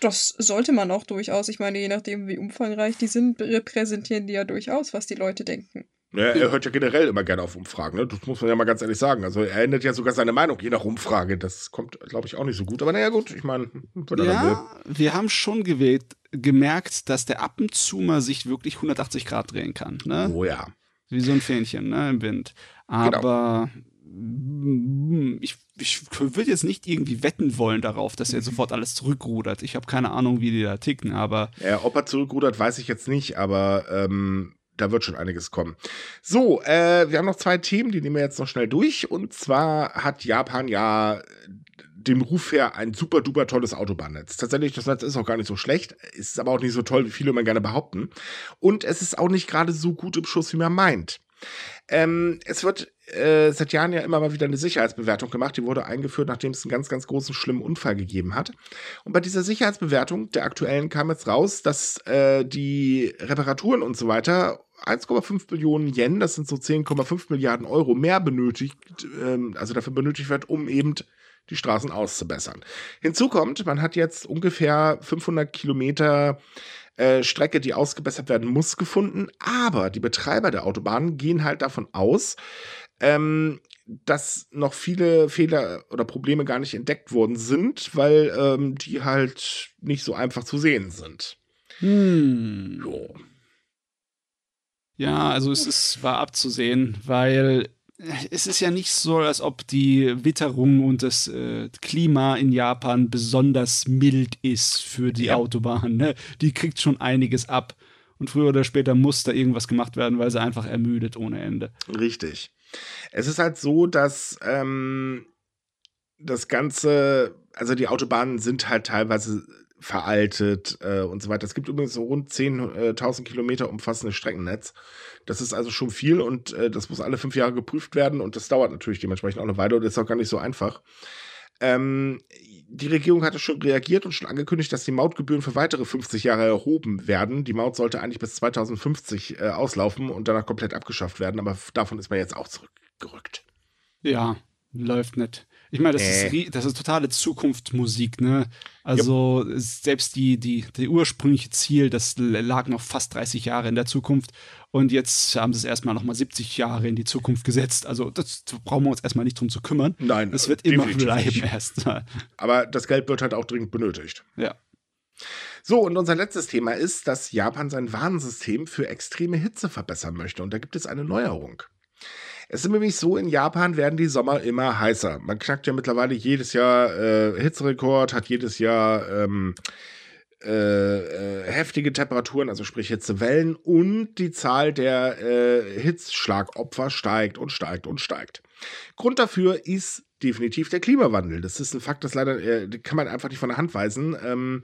Das sollte man auch durchaus. Ich meine, je nachdem, wie umfangreich die sind, repräsentieren die ja durchaus, was die Leute denken. Ja, er hört ja generell immer gerne auf Umfragen, ne? Das muss man ja mal ganz ehrlich sagen. Also er ändert ja sogar seine Meinung je nach Umfrage. Das kommt, glaube ich, auch nicht so gut. Aber naja, gut, ich meine, ja, wir haben schon gewählt, gemerkt, dass der ab und zu mal sich wirklich 180 Grad drehen kann. Ne? Oh ja. Wie so ein Fähnchen, ne, im Wind. Genau. Aber genau. ich, ich würde jetzt nicht irgendwie wetten wollen darauf, dass er sofort alles zurückrudert. Ich habe keine Ahnung, wie die da ticken, aber. Ja, ob er zurückrudert, weiß ich jetzt nicht, aber ähm, da wird schon einiges kommen. So, äh, wir haben noch zwei Themen, die nehmen wir jetzt noch schnell durch. Und zwar hat Japan ja dem Ruf her ein super duper tolles Autobahnnetz. Tatsächlich, das Netz ist auch gar nicht so schlecht, ist aber auch nicht so toll, wie viele immer gerne behaupten. Und es ist auch nicht gerade so gut im Schuss, wie man meint. Ähm, es wird äh, seit Jahren ja immer mal wieder eine Sicherheitsbewertung gemacht. Die wurde eingeführt, nachdem es einen ganz, ganz großen, schlimmen Unfall gegeben hat. Und bei dieser Sicherheitsbewertung der aktuellen kam jetzt raus, dass äh, die Reparaturen und so weiter 1,5 Billionen Yen, das sind so 10,5 Milliarden Euro mehr benötigt, ähm, also dafür benötigt wird, um eben die Straßen auszubessern. Hinzu kommt, man hat jetzt ungefähr 500 Kilometer äh, Strecke, die ausgebessert werden muss, gefunden. Aber die Betreiber der Autobahnen gehen halt davon aus, ähm, dass noch viele Fehler oder Probleme gar nicht entdeckt worden sind, weil ähm, die halt nicht so einfach zu sehen sind. Hm. Jo. Ja, also es ist, war abzusehen, weil es ist ja nicht so, als ob die Witterung und das äh, Klima in Japan besonders mild ist für die ja. Autobahn. Ne? Die kriegt schon einiges ab. Und früher oder später muss da irgendwas gemacht werden, weil sie einfach ermüdet ohne Ende. Richtig. Es ist halt so, dass ähm, das Ganze, also die Autobahnen sind halt teilweise veraltet äh, und so weiter. Es gibt übrigens so rund 10.000 äh, Kilometer umfassendes Streckennetz. Das ist also schon viel und äh, das muss alle fünf Jahre geprüft werden und das dauert natürlich dementsprechend auch eine Weile und ist auch gar nicht so einfach. Ähm, die Regierung hatte schon reagiert und schon angekündigt, dass die Mautgebühren für weitere 50 Jahre erhoben werden. Die Maut sollte eigentlich bis 2050 äh, auslaufen und danach komplett abgeschafft werden, aber davon ist man jetzt auch zurückgerückt. Ja, läuft nicht. Ich meine, das, äh. ist, das ist totale Zukunftsmusik, ne? Also yep. selbst die, die, die ursprüngliche Ziel, das lag noch fast 30 Jahre in der Zukunft und jetzt haben sie es erstmal nochmal 70 Jahre in die Zukunft gesetzt. Also das brauchen wir uns erstmal nicht drum zu kümmern. Nein, es wird immer bleiben erstmal. Aber das Geld wird halt auch dringend benötigt. Ja. So, und unser letztes Thema ist, dass Japan sein Warnsystem für extreme Hitze verbessern möchte. Und da gibt es eine Neuerung. Es ist nämlich so, in Japan werden die Sommer immer heißer. Man knackt ja mittlerweile jedes Jahr äh, Hitzerekord, hat jedes Jahr ähm, äh, äh, heftige Temperaturen, also sprich Hitzewellen und die Zahl der äh, Hitzschlagopfer steigt und steigt und steigt. Grund dafür ist definitiv der Klimawandel. Das ist ein Fakt, das leider äh, kann man einfach nicht von der Hand weisen. Ähm,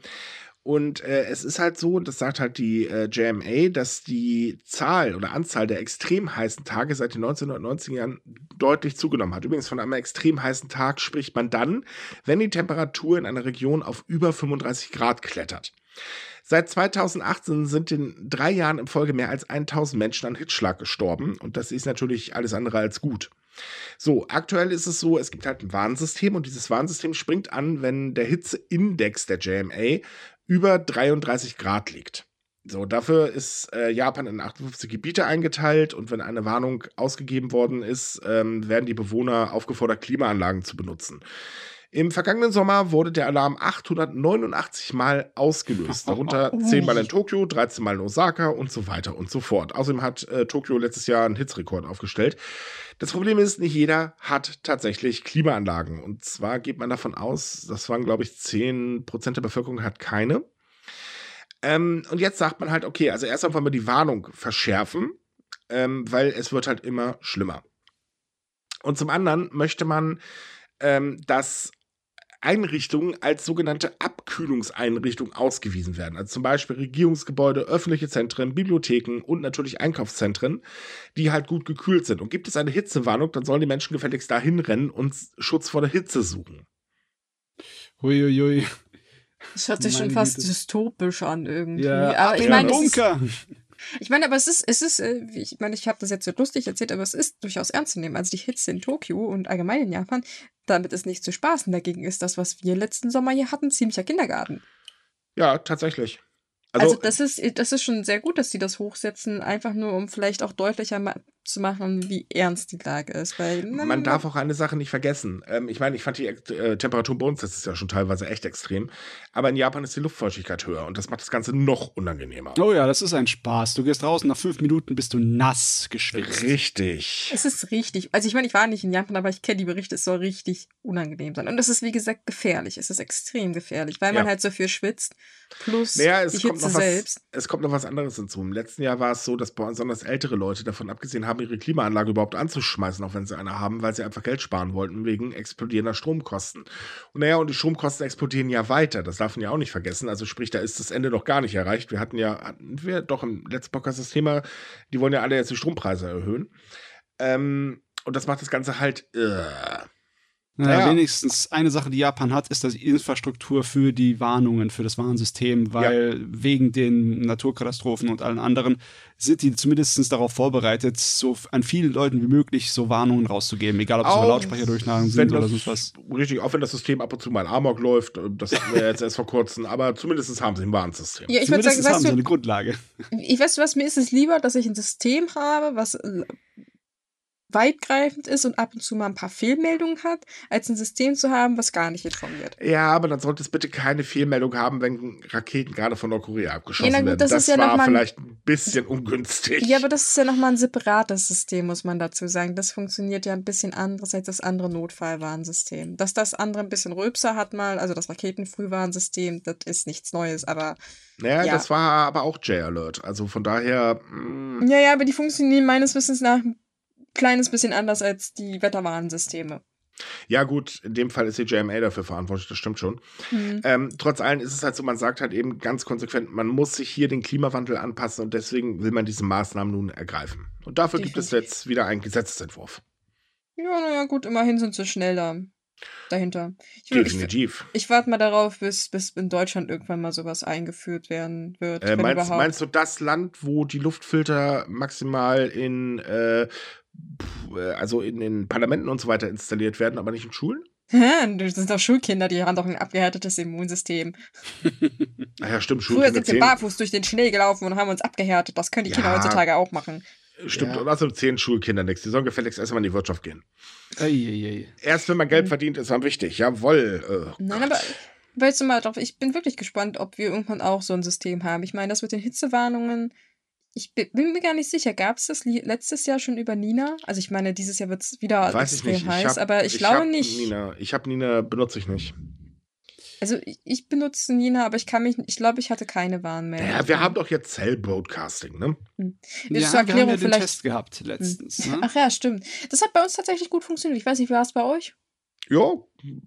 und äh, es ist halt so, das sagt halt die äh, JMA, dass die Zahl oder Anzahl der extrem heißen Tage seit den 1990er Jahren deutlich zugenommen hat. Übrigens von einem extrem heißen Tag spricht man dann, wenn die Temperatur in einer Region auf über 35 Grad klettert. Seit 2018 sind in drei Jahren in Folge mehr als 1000 Menschen an Hitzschlag gestorben und das ist natürlich alles andere als gut. So, aktuell ist es so, es gibt halt ein Warnsystem und dieses Warnsystem springt an, wenn der Hitzeindex der JMA über 33 Grad liegt. So, dafür ist äh, Japan in 58 Gebiete eingeteilt und wenn eine Warnung ausgegeben worden ist, ähm, werden die Bewohner aufgefordert, Klimaanlagen zu benutzen. Im vergangenen Sommer wurde der Alarm 889 Mal ausgelöst, darunter [laughs] 10 Mal in Tokio, 13 Mal in Osaka und so weiter und so fort. Außerdem hat äh, Tokio letztes Jahr einen Hitzrekord aufgestellt. Das Problem ist, nicht jeder hat tatsächlich Klimaanlagen. Und zwar geht man davon aus, das waren, glaube ich, 10% der Bevölkerung hat keine. Ähm, und jetzt sagt man halt, okay, also erst einmal die Warnung verschärfen, ähm, weil es wird halt immer schlimmer. Und zum anderen möchte man, ähm, dass Einrichtungen als sogenannte Abkühlungseinrichtungen ausgewiesen werden. Also zum Beispiel Regierungsgebäude, öffentliche Zentren, Bibliotheken und natürlich Einkaufszentren, die halt gut gekühlt sind. Und gibt es eine Hitzewarnung, dann sollen die Menschen gefälligst dahin rennen und Schutz vor der Hitze suchen. Huiuiui. Das hört sich Meine schon fast Güte. dystopisch an irgendwie. Ja, aber ich meine, Bunker. Ich meine, aber es ist, es ist, äh, ich meine, ich habe das jetzt so lustig erzählt, aber es ist durchaus ernst zu nehmen. Also die Hitze in Tokio und allgemein in Japan, damit ist nicht zu spaßen. Dagegen ist das, was wir letzten Sommer hier hatten, ziemlicher Kindergarten. Ja, tatsächlich. Also, also, das ist, das ist schon sehr gut, dass sie das hochsetzen, einfach nur um vielleicht auch deutlicher zu machen, wie ernst die Lage ist. Weil, man, man darf auch eine Sache nicht vergessen. Ähm, ich meine, ich fand die äh, Temperatur bei uns, das ist ja schon teilweise echt extrem. Aber in Japan ist die Luftfeuchtigkeit höher und das macht das Ganze noch unangenehmer. Oh ja, das ist ein Spaß. Du gehst raus, nach fünf Minuten bist du nass geschwitzt. Richtig. Es ist richtig. Also ich meine, ich war nicht in Japan, aber ich kenne die Berichte, es soll richtig unangenehm sein. Und es ist, wie gesagt, gefährlich. Es ist extrem gefährlich, weil ja. man halt so viel schwitzt. Plus naja, es die kommt Hitze noch was, selbst. Es kommt noch was anderes hinzu. Im letzten Jahr war es so, dass besonders ältere Leute davon abgesehen haben, ihre Klimaanlage überhaupt anzuschmeißen, auch wenn sie eine haben, weil sie einfach Geld sparen wollten wegen explodierender Stromkosten. Und naja, und die Stromkosten explodieren ja weiter. Das darf man ja auch nicht vergessen. Also sprich, da ist das Ende noch gar nicht erreicht. Wir hatten ja, hatten wir doch im letzten Podcast das Thema, die wollen ja alle jetzt die Strompreise erhöhen. Ähm, und das macht das Ganze halt. Uh, naja, ja. wenigstens eine Sache, die Japan hat, ist die Infrastruktur für die Warnungen, für das Warnsystem, weil ja. wegen den Naturkatastrophen und allen anderen sind die zumindest darauf vorbereitet, so an vielen Leuten wie möglich so Warnungen rauszugeben, egal ob es über Lautsprecherdurchnahmen sind oder sonst was. Richtig, auch wenn das System ab und zu mal Amok läuft, das wir jetzt erst vor kurzem, aber zumindest haben sie ein Warnsystem. Ja, ich würde sagen, haben sie eine Grundlage. Ich weiß, was mir ist es lieber, dass ich ein System habe, was weitgreifend ist und ab und zu mal ein paar Fehlmeldungen hat, als ein System zu haben, was gar nicht informiert. Ja, aber dann sollte es bitte keine Fehlmeldung haben, wenn Raketen gerade von Nordkorea abgeschossen ja, gut, werden. Das, das ja war vielleicht ein bisschen ungünstig. Ja, aber das ist ja nochmal ein separates System, muss man dazu sagen. Das funktioniert ja ein bisschen anders als das andere Notfallwarnsystem. Dass das andere ein bisschen Rülpser hat mal, also das Raketenfrühwarnsystem, das ist nichts Neues, aber naja, ja. das war aber auch J-Alert. Also von daher. Mh. Mm. Ja, ja, aber die funktionieren meines Wissens nach kleines bisschen anders als die Wetterwarnsysteme. Ja, gut, in dem Fall ist die JMA dafür verantwortlich, das stimmt schon. Mhm. Ähm, trotz allem ist es halt so, man sagt halt eben ganz konsequent, man muss sich hier den Klimawandel anpassen und deswegen will man diese Maßnahmen nun ergreifen. Und dafür Definitiv. gibt es jetzt wieder einen Gesetzentwurf. Ja, naja, gut, immerhin sind sie schnell da dahinter. Ich, Definitiv. Ich, ich warte mal darauf, bis, bis in Deutschland irgendwann mal sowas eingeführt werden wird. Äh, meinst, meinst, du das Land, wo die Luftfilter maximal in äh, also in den Parlamenten und so weiter installiert werden, aber nicht in Schulen? Das sind doch Schulkinder, die haben doch ein abgehärtetes Immunsystem. [laughs] ja, stimmt. Früher sind wir barfuß durch den Schnee gelaufen und haben uns abgehärtet. Das können die Kinder heutzutage auch machen. Stimmt, ja. und außerdem zehn Schulkinder nichts. Die sollen gefälligst erstmal in die Wirtschaft gehen. Ei, ei, ei. Erst wenn man Geld mhm. verdient, ist man wichtig. Jawoll. Oh Nein, aber weißt du mal drauf, ich bin wirklich gespannt, ob wir irgendwann auch so ein System haben. Ich meine, das mit den Hitzewarnungen, Ich bin mir gar nicht sicher, gab es das letztes Jahr schon über Nina? Also ich meine, dieses Jahr wird es wieder Weiß extrem ich heiß, hab, aber ich, ich glaube nicht. Nina. Ich habe Nina, benutze ich nicht. Also ich, ich benutze Nina, aber ich kann mich, ich glaube, ich hatte keine Warnmeldung. Ja, wir haben doch jetzt Cell Broadcasting, ne? Hm. Ja, Zur wir haben Erklärung ja den vielleicht. Test gehabt letztens. Ne? Ach ja, stimmt. Das hat bei uns tatsächlich gut funktioniert. Ich weiß nicht, wie war es bei euch? Ja,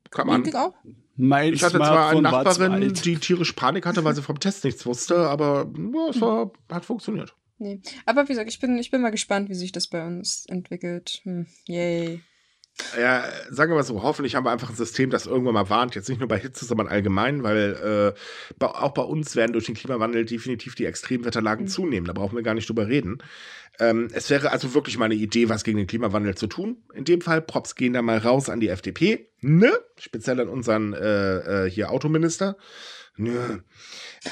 kann man. Ging auch? Mein Ich hatte zwar eine Nachbarin, die tierisch Panik hatte, weil sie vom Test nichts wusste, aber ja, es war, hat funktioniert. Nee. Aber wie gesagt, ich bin, ich bin mal gespannt, wie sich das bei uns entwickelt. Hm. Yay. Ja, sagen wir mal so, hoffentlich haben wir einfach ein System, das irgendwann mal warnt, jetzt nicht nur bei Hitze, sondern allgemein, weil äh, auch bei uns werden durch den Klimawandel definitiv die Extremwetterlagen Mhm. zunehmen. Da brauchen wir gar nicht drüber reden. Ähm, es wäre also wirklich mal eine Idee, was gegen den Klimawandel zu tun. In dem Fall, Props gehen da mal raus an die FDP, ne? Speziell an unseren äh, äh, hier Autominister. Nö.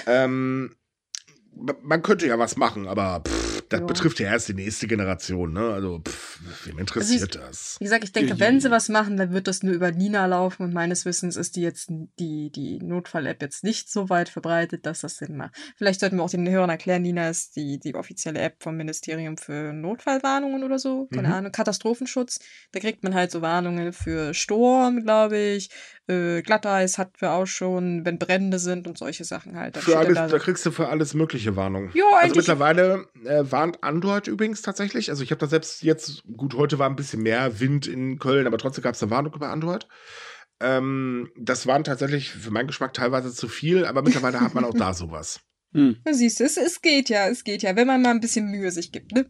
Ähm, ma- man könnte ja was machen, aber pff, das Ja. betrifft ja erst die nächste Generation, ne? Also, pff, wem interessiert das? Wie gesagt, ich denke, Ja, wenn ja, sie was machen, dann wird das nur über Nina laufen und meines Wissens ist die jetzt die, die Notfall-App jetzt nicht so weit verbreitet, dass das Sinn macht. Vielleicht sollten wir auch den Hörern erklären, Nina ist die, die offizielle App vom Ministerium für Notfallwarnungen oder so, keine Mhm. Ahnung, Katastrophenschutz. Da kriegt man halt so Warnungen für Sturm, glaube ich, äh, Glatteis hatten wir auch schon, wenn Brände sind und solche Sachen halt. Für alles, da da kriegst du für alles mögliche Warnungen. Ja, also mittlerweile äh, warnt Android übrigens tatsächlich. Also ich habe da selbst jetzt, gut, heute war ein bisschen mehr Wind in Köln, aber trotzdem gab es eine Warnung über Android. Ähm, das waren tatsächlich für meinen Geschmack teilweise zu viel, aber mittlerweile hat man auch [laughs] da sowas. Hm. Du siehst, es, es geht ja, es geht ja, wenn man mal ein bisschen Mühe sich gibt, ne?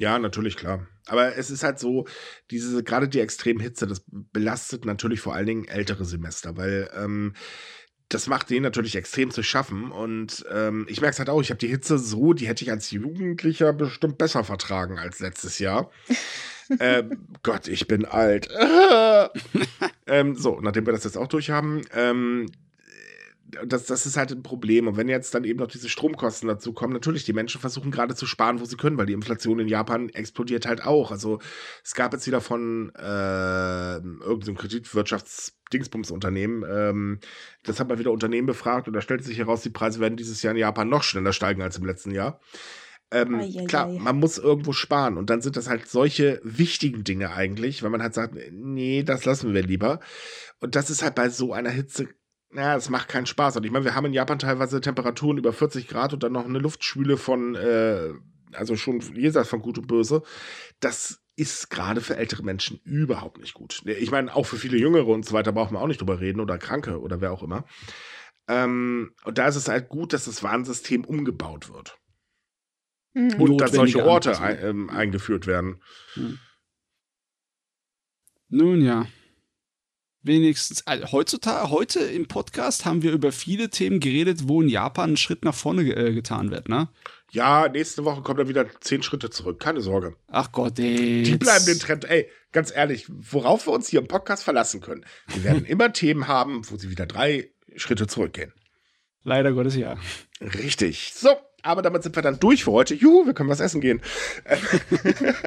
Ja, natürlich, klar. Aber es ist halt so, diese, gerade die Extremhitze, das belastet natürlich vor allen Dingen ältere Semester, weil ähm, das macht denen natürlich extrem zu schaffen. Und ähm, ich merke es halt auch, ich habe die Hitze so, die hätte ich als Jugendlicher bestimmt besser vertragen als letztes Jahr. [laughs] ähm, Gott, ich bin alt. [laughs] ähm, so, nachdem wir das jetzt auch durch haben, ähm, das, das ist halt ein Problem. Und wenn jetzt dann eben noch diese Stromkosten dazu kommen, natürlich, die Menschen versuchen gerade zu sparen, wo sie können, weil die Inflation in Japan explodiert halt auch. Also es gab jetzt wieder von äh, irgendeinem Kreditwirtschaftsdingsbumsunternehmen, ähm, das hat mal wieder Unternehmen befragt und da stellte sich heraus, die Preise werden dieses Jahr in Japan noch schneller steigen als im letzten Jahr. Ähm, Ei, ei, klar, ei. man muss irgendwo sparen und dann sind das halt solche wichtigen Dinge eigentlich, weil man halt sagt, nee, das lassen wir lieber. Und das ist halt bei so einer Hitze ja, es macht keinen Spaß. Und ich meine, wir haben in Japan teilweise Temperaturen über 40 Grad und dann noch eine Luftschwüle von, äh, also schon jenseits von Gut und Böse. Das ist gerade für ältere Menschen überhaupt nicht gut. Ich meine, auch für viele Jüngere und so weiter brauchen wir auch nicht drüber reden oder Kranke oder wer auch immer. Ähm, und da ist es halt gut, dass das Warnsystem umgebaut wird. Mhm. Und dass solche Orte ein, ähm, eingeführt werden. Nun ja. Wenigstens, also heutzutage, heute im Podcast haben wir über viele Themen geredet, wo in Japan ein Schritt nach vorne ge äh, getan wird, ne? Ja, nächste Woche kommt er wieder zehn Schritte zurück. Keine Sorge. Ach Gott, ey. Die bleiben den Trend. Ey, ganz ehrlich, worauf wir uns hier im Podcast verlassen können. Wir werden [laughs] immer Themen haben, wo sie wieder drei Schritte zurückgehen. Leider Gottes ja. Richtig. So, aber damit sind wir dann durch für heute. Juhu, wir können was essen gehen. [laughs]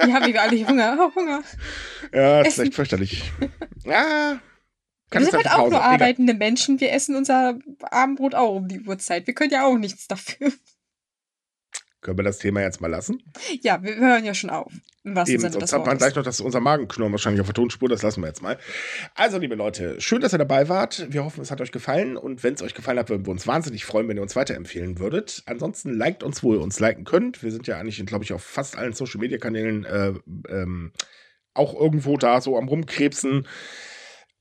Ja, wie wir alle Hunger. Oh, Hunger. Ja, ist Essen. echt fürchterlich. Ja. Wir sind halt auch nur arbeitende Menschen. Wir essen unser Abendbrot auch um die Uhrzeit. Wir können ja auch nichts dafür. Können wir das Thema jetzt mal lassen? Ja, wir hören ja schon auf. Im wahrsten Eben, Sinne sonst des hat man gleich noch das, unser Magenknurren wahrscheinlich auf der Tonspur. Das lassen wir jetzt mal. Also, liebe Leute, schön, dass ihr dabei wart. Wir hoffen, es hat euch gefallen. Und wenn es euch gefallen hat, würden wir uns wahnsinnig freuen, wenn ihr uns weiterempfehlen würdet. Ansonsten liked uns, wo ihr uns liken könnt. Wir sind ja eigentlich, glaube ich, auf fast allen Social-Media-Kanälen äh, ähm, auch irgendwo da so am Rumkrebsen.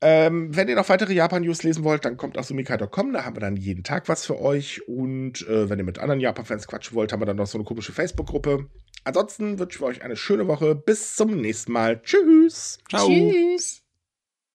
Ähm, wenn ihr noch weitere Japan-News lesen wollt, dann kommt auf sumikai.com, da haben wir dann jeden Tag was für euch. Und äh, wenn ihr mit anderen Japan-Fans quatschen wollt, haben wir dann noch so eine komische Facebook-Gruppe. Ansonsten wünschen wir euch eine schöne Woche. Bis zum nächsten Mal. Tschüss. Ciao. Tschüss.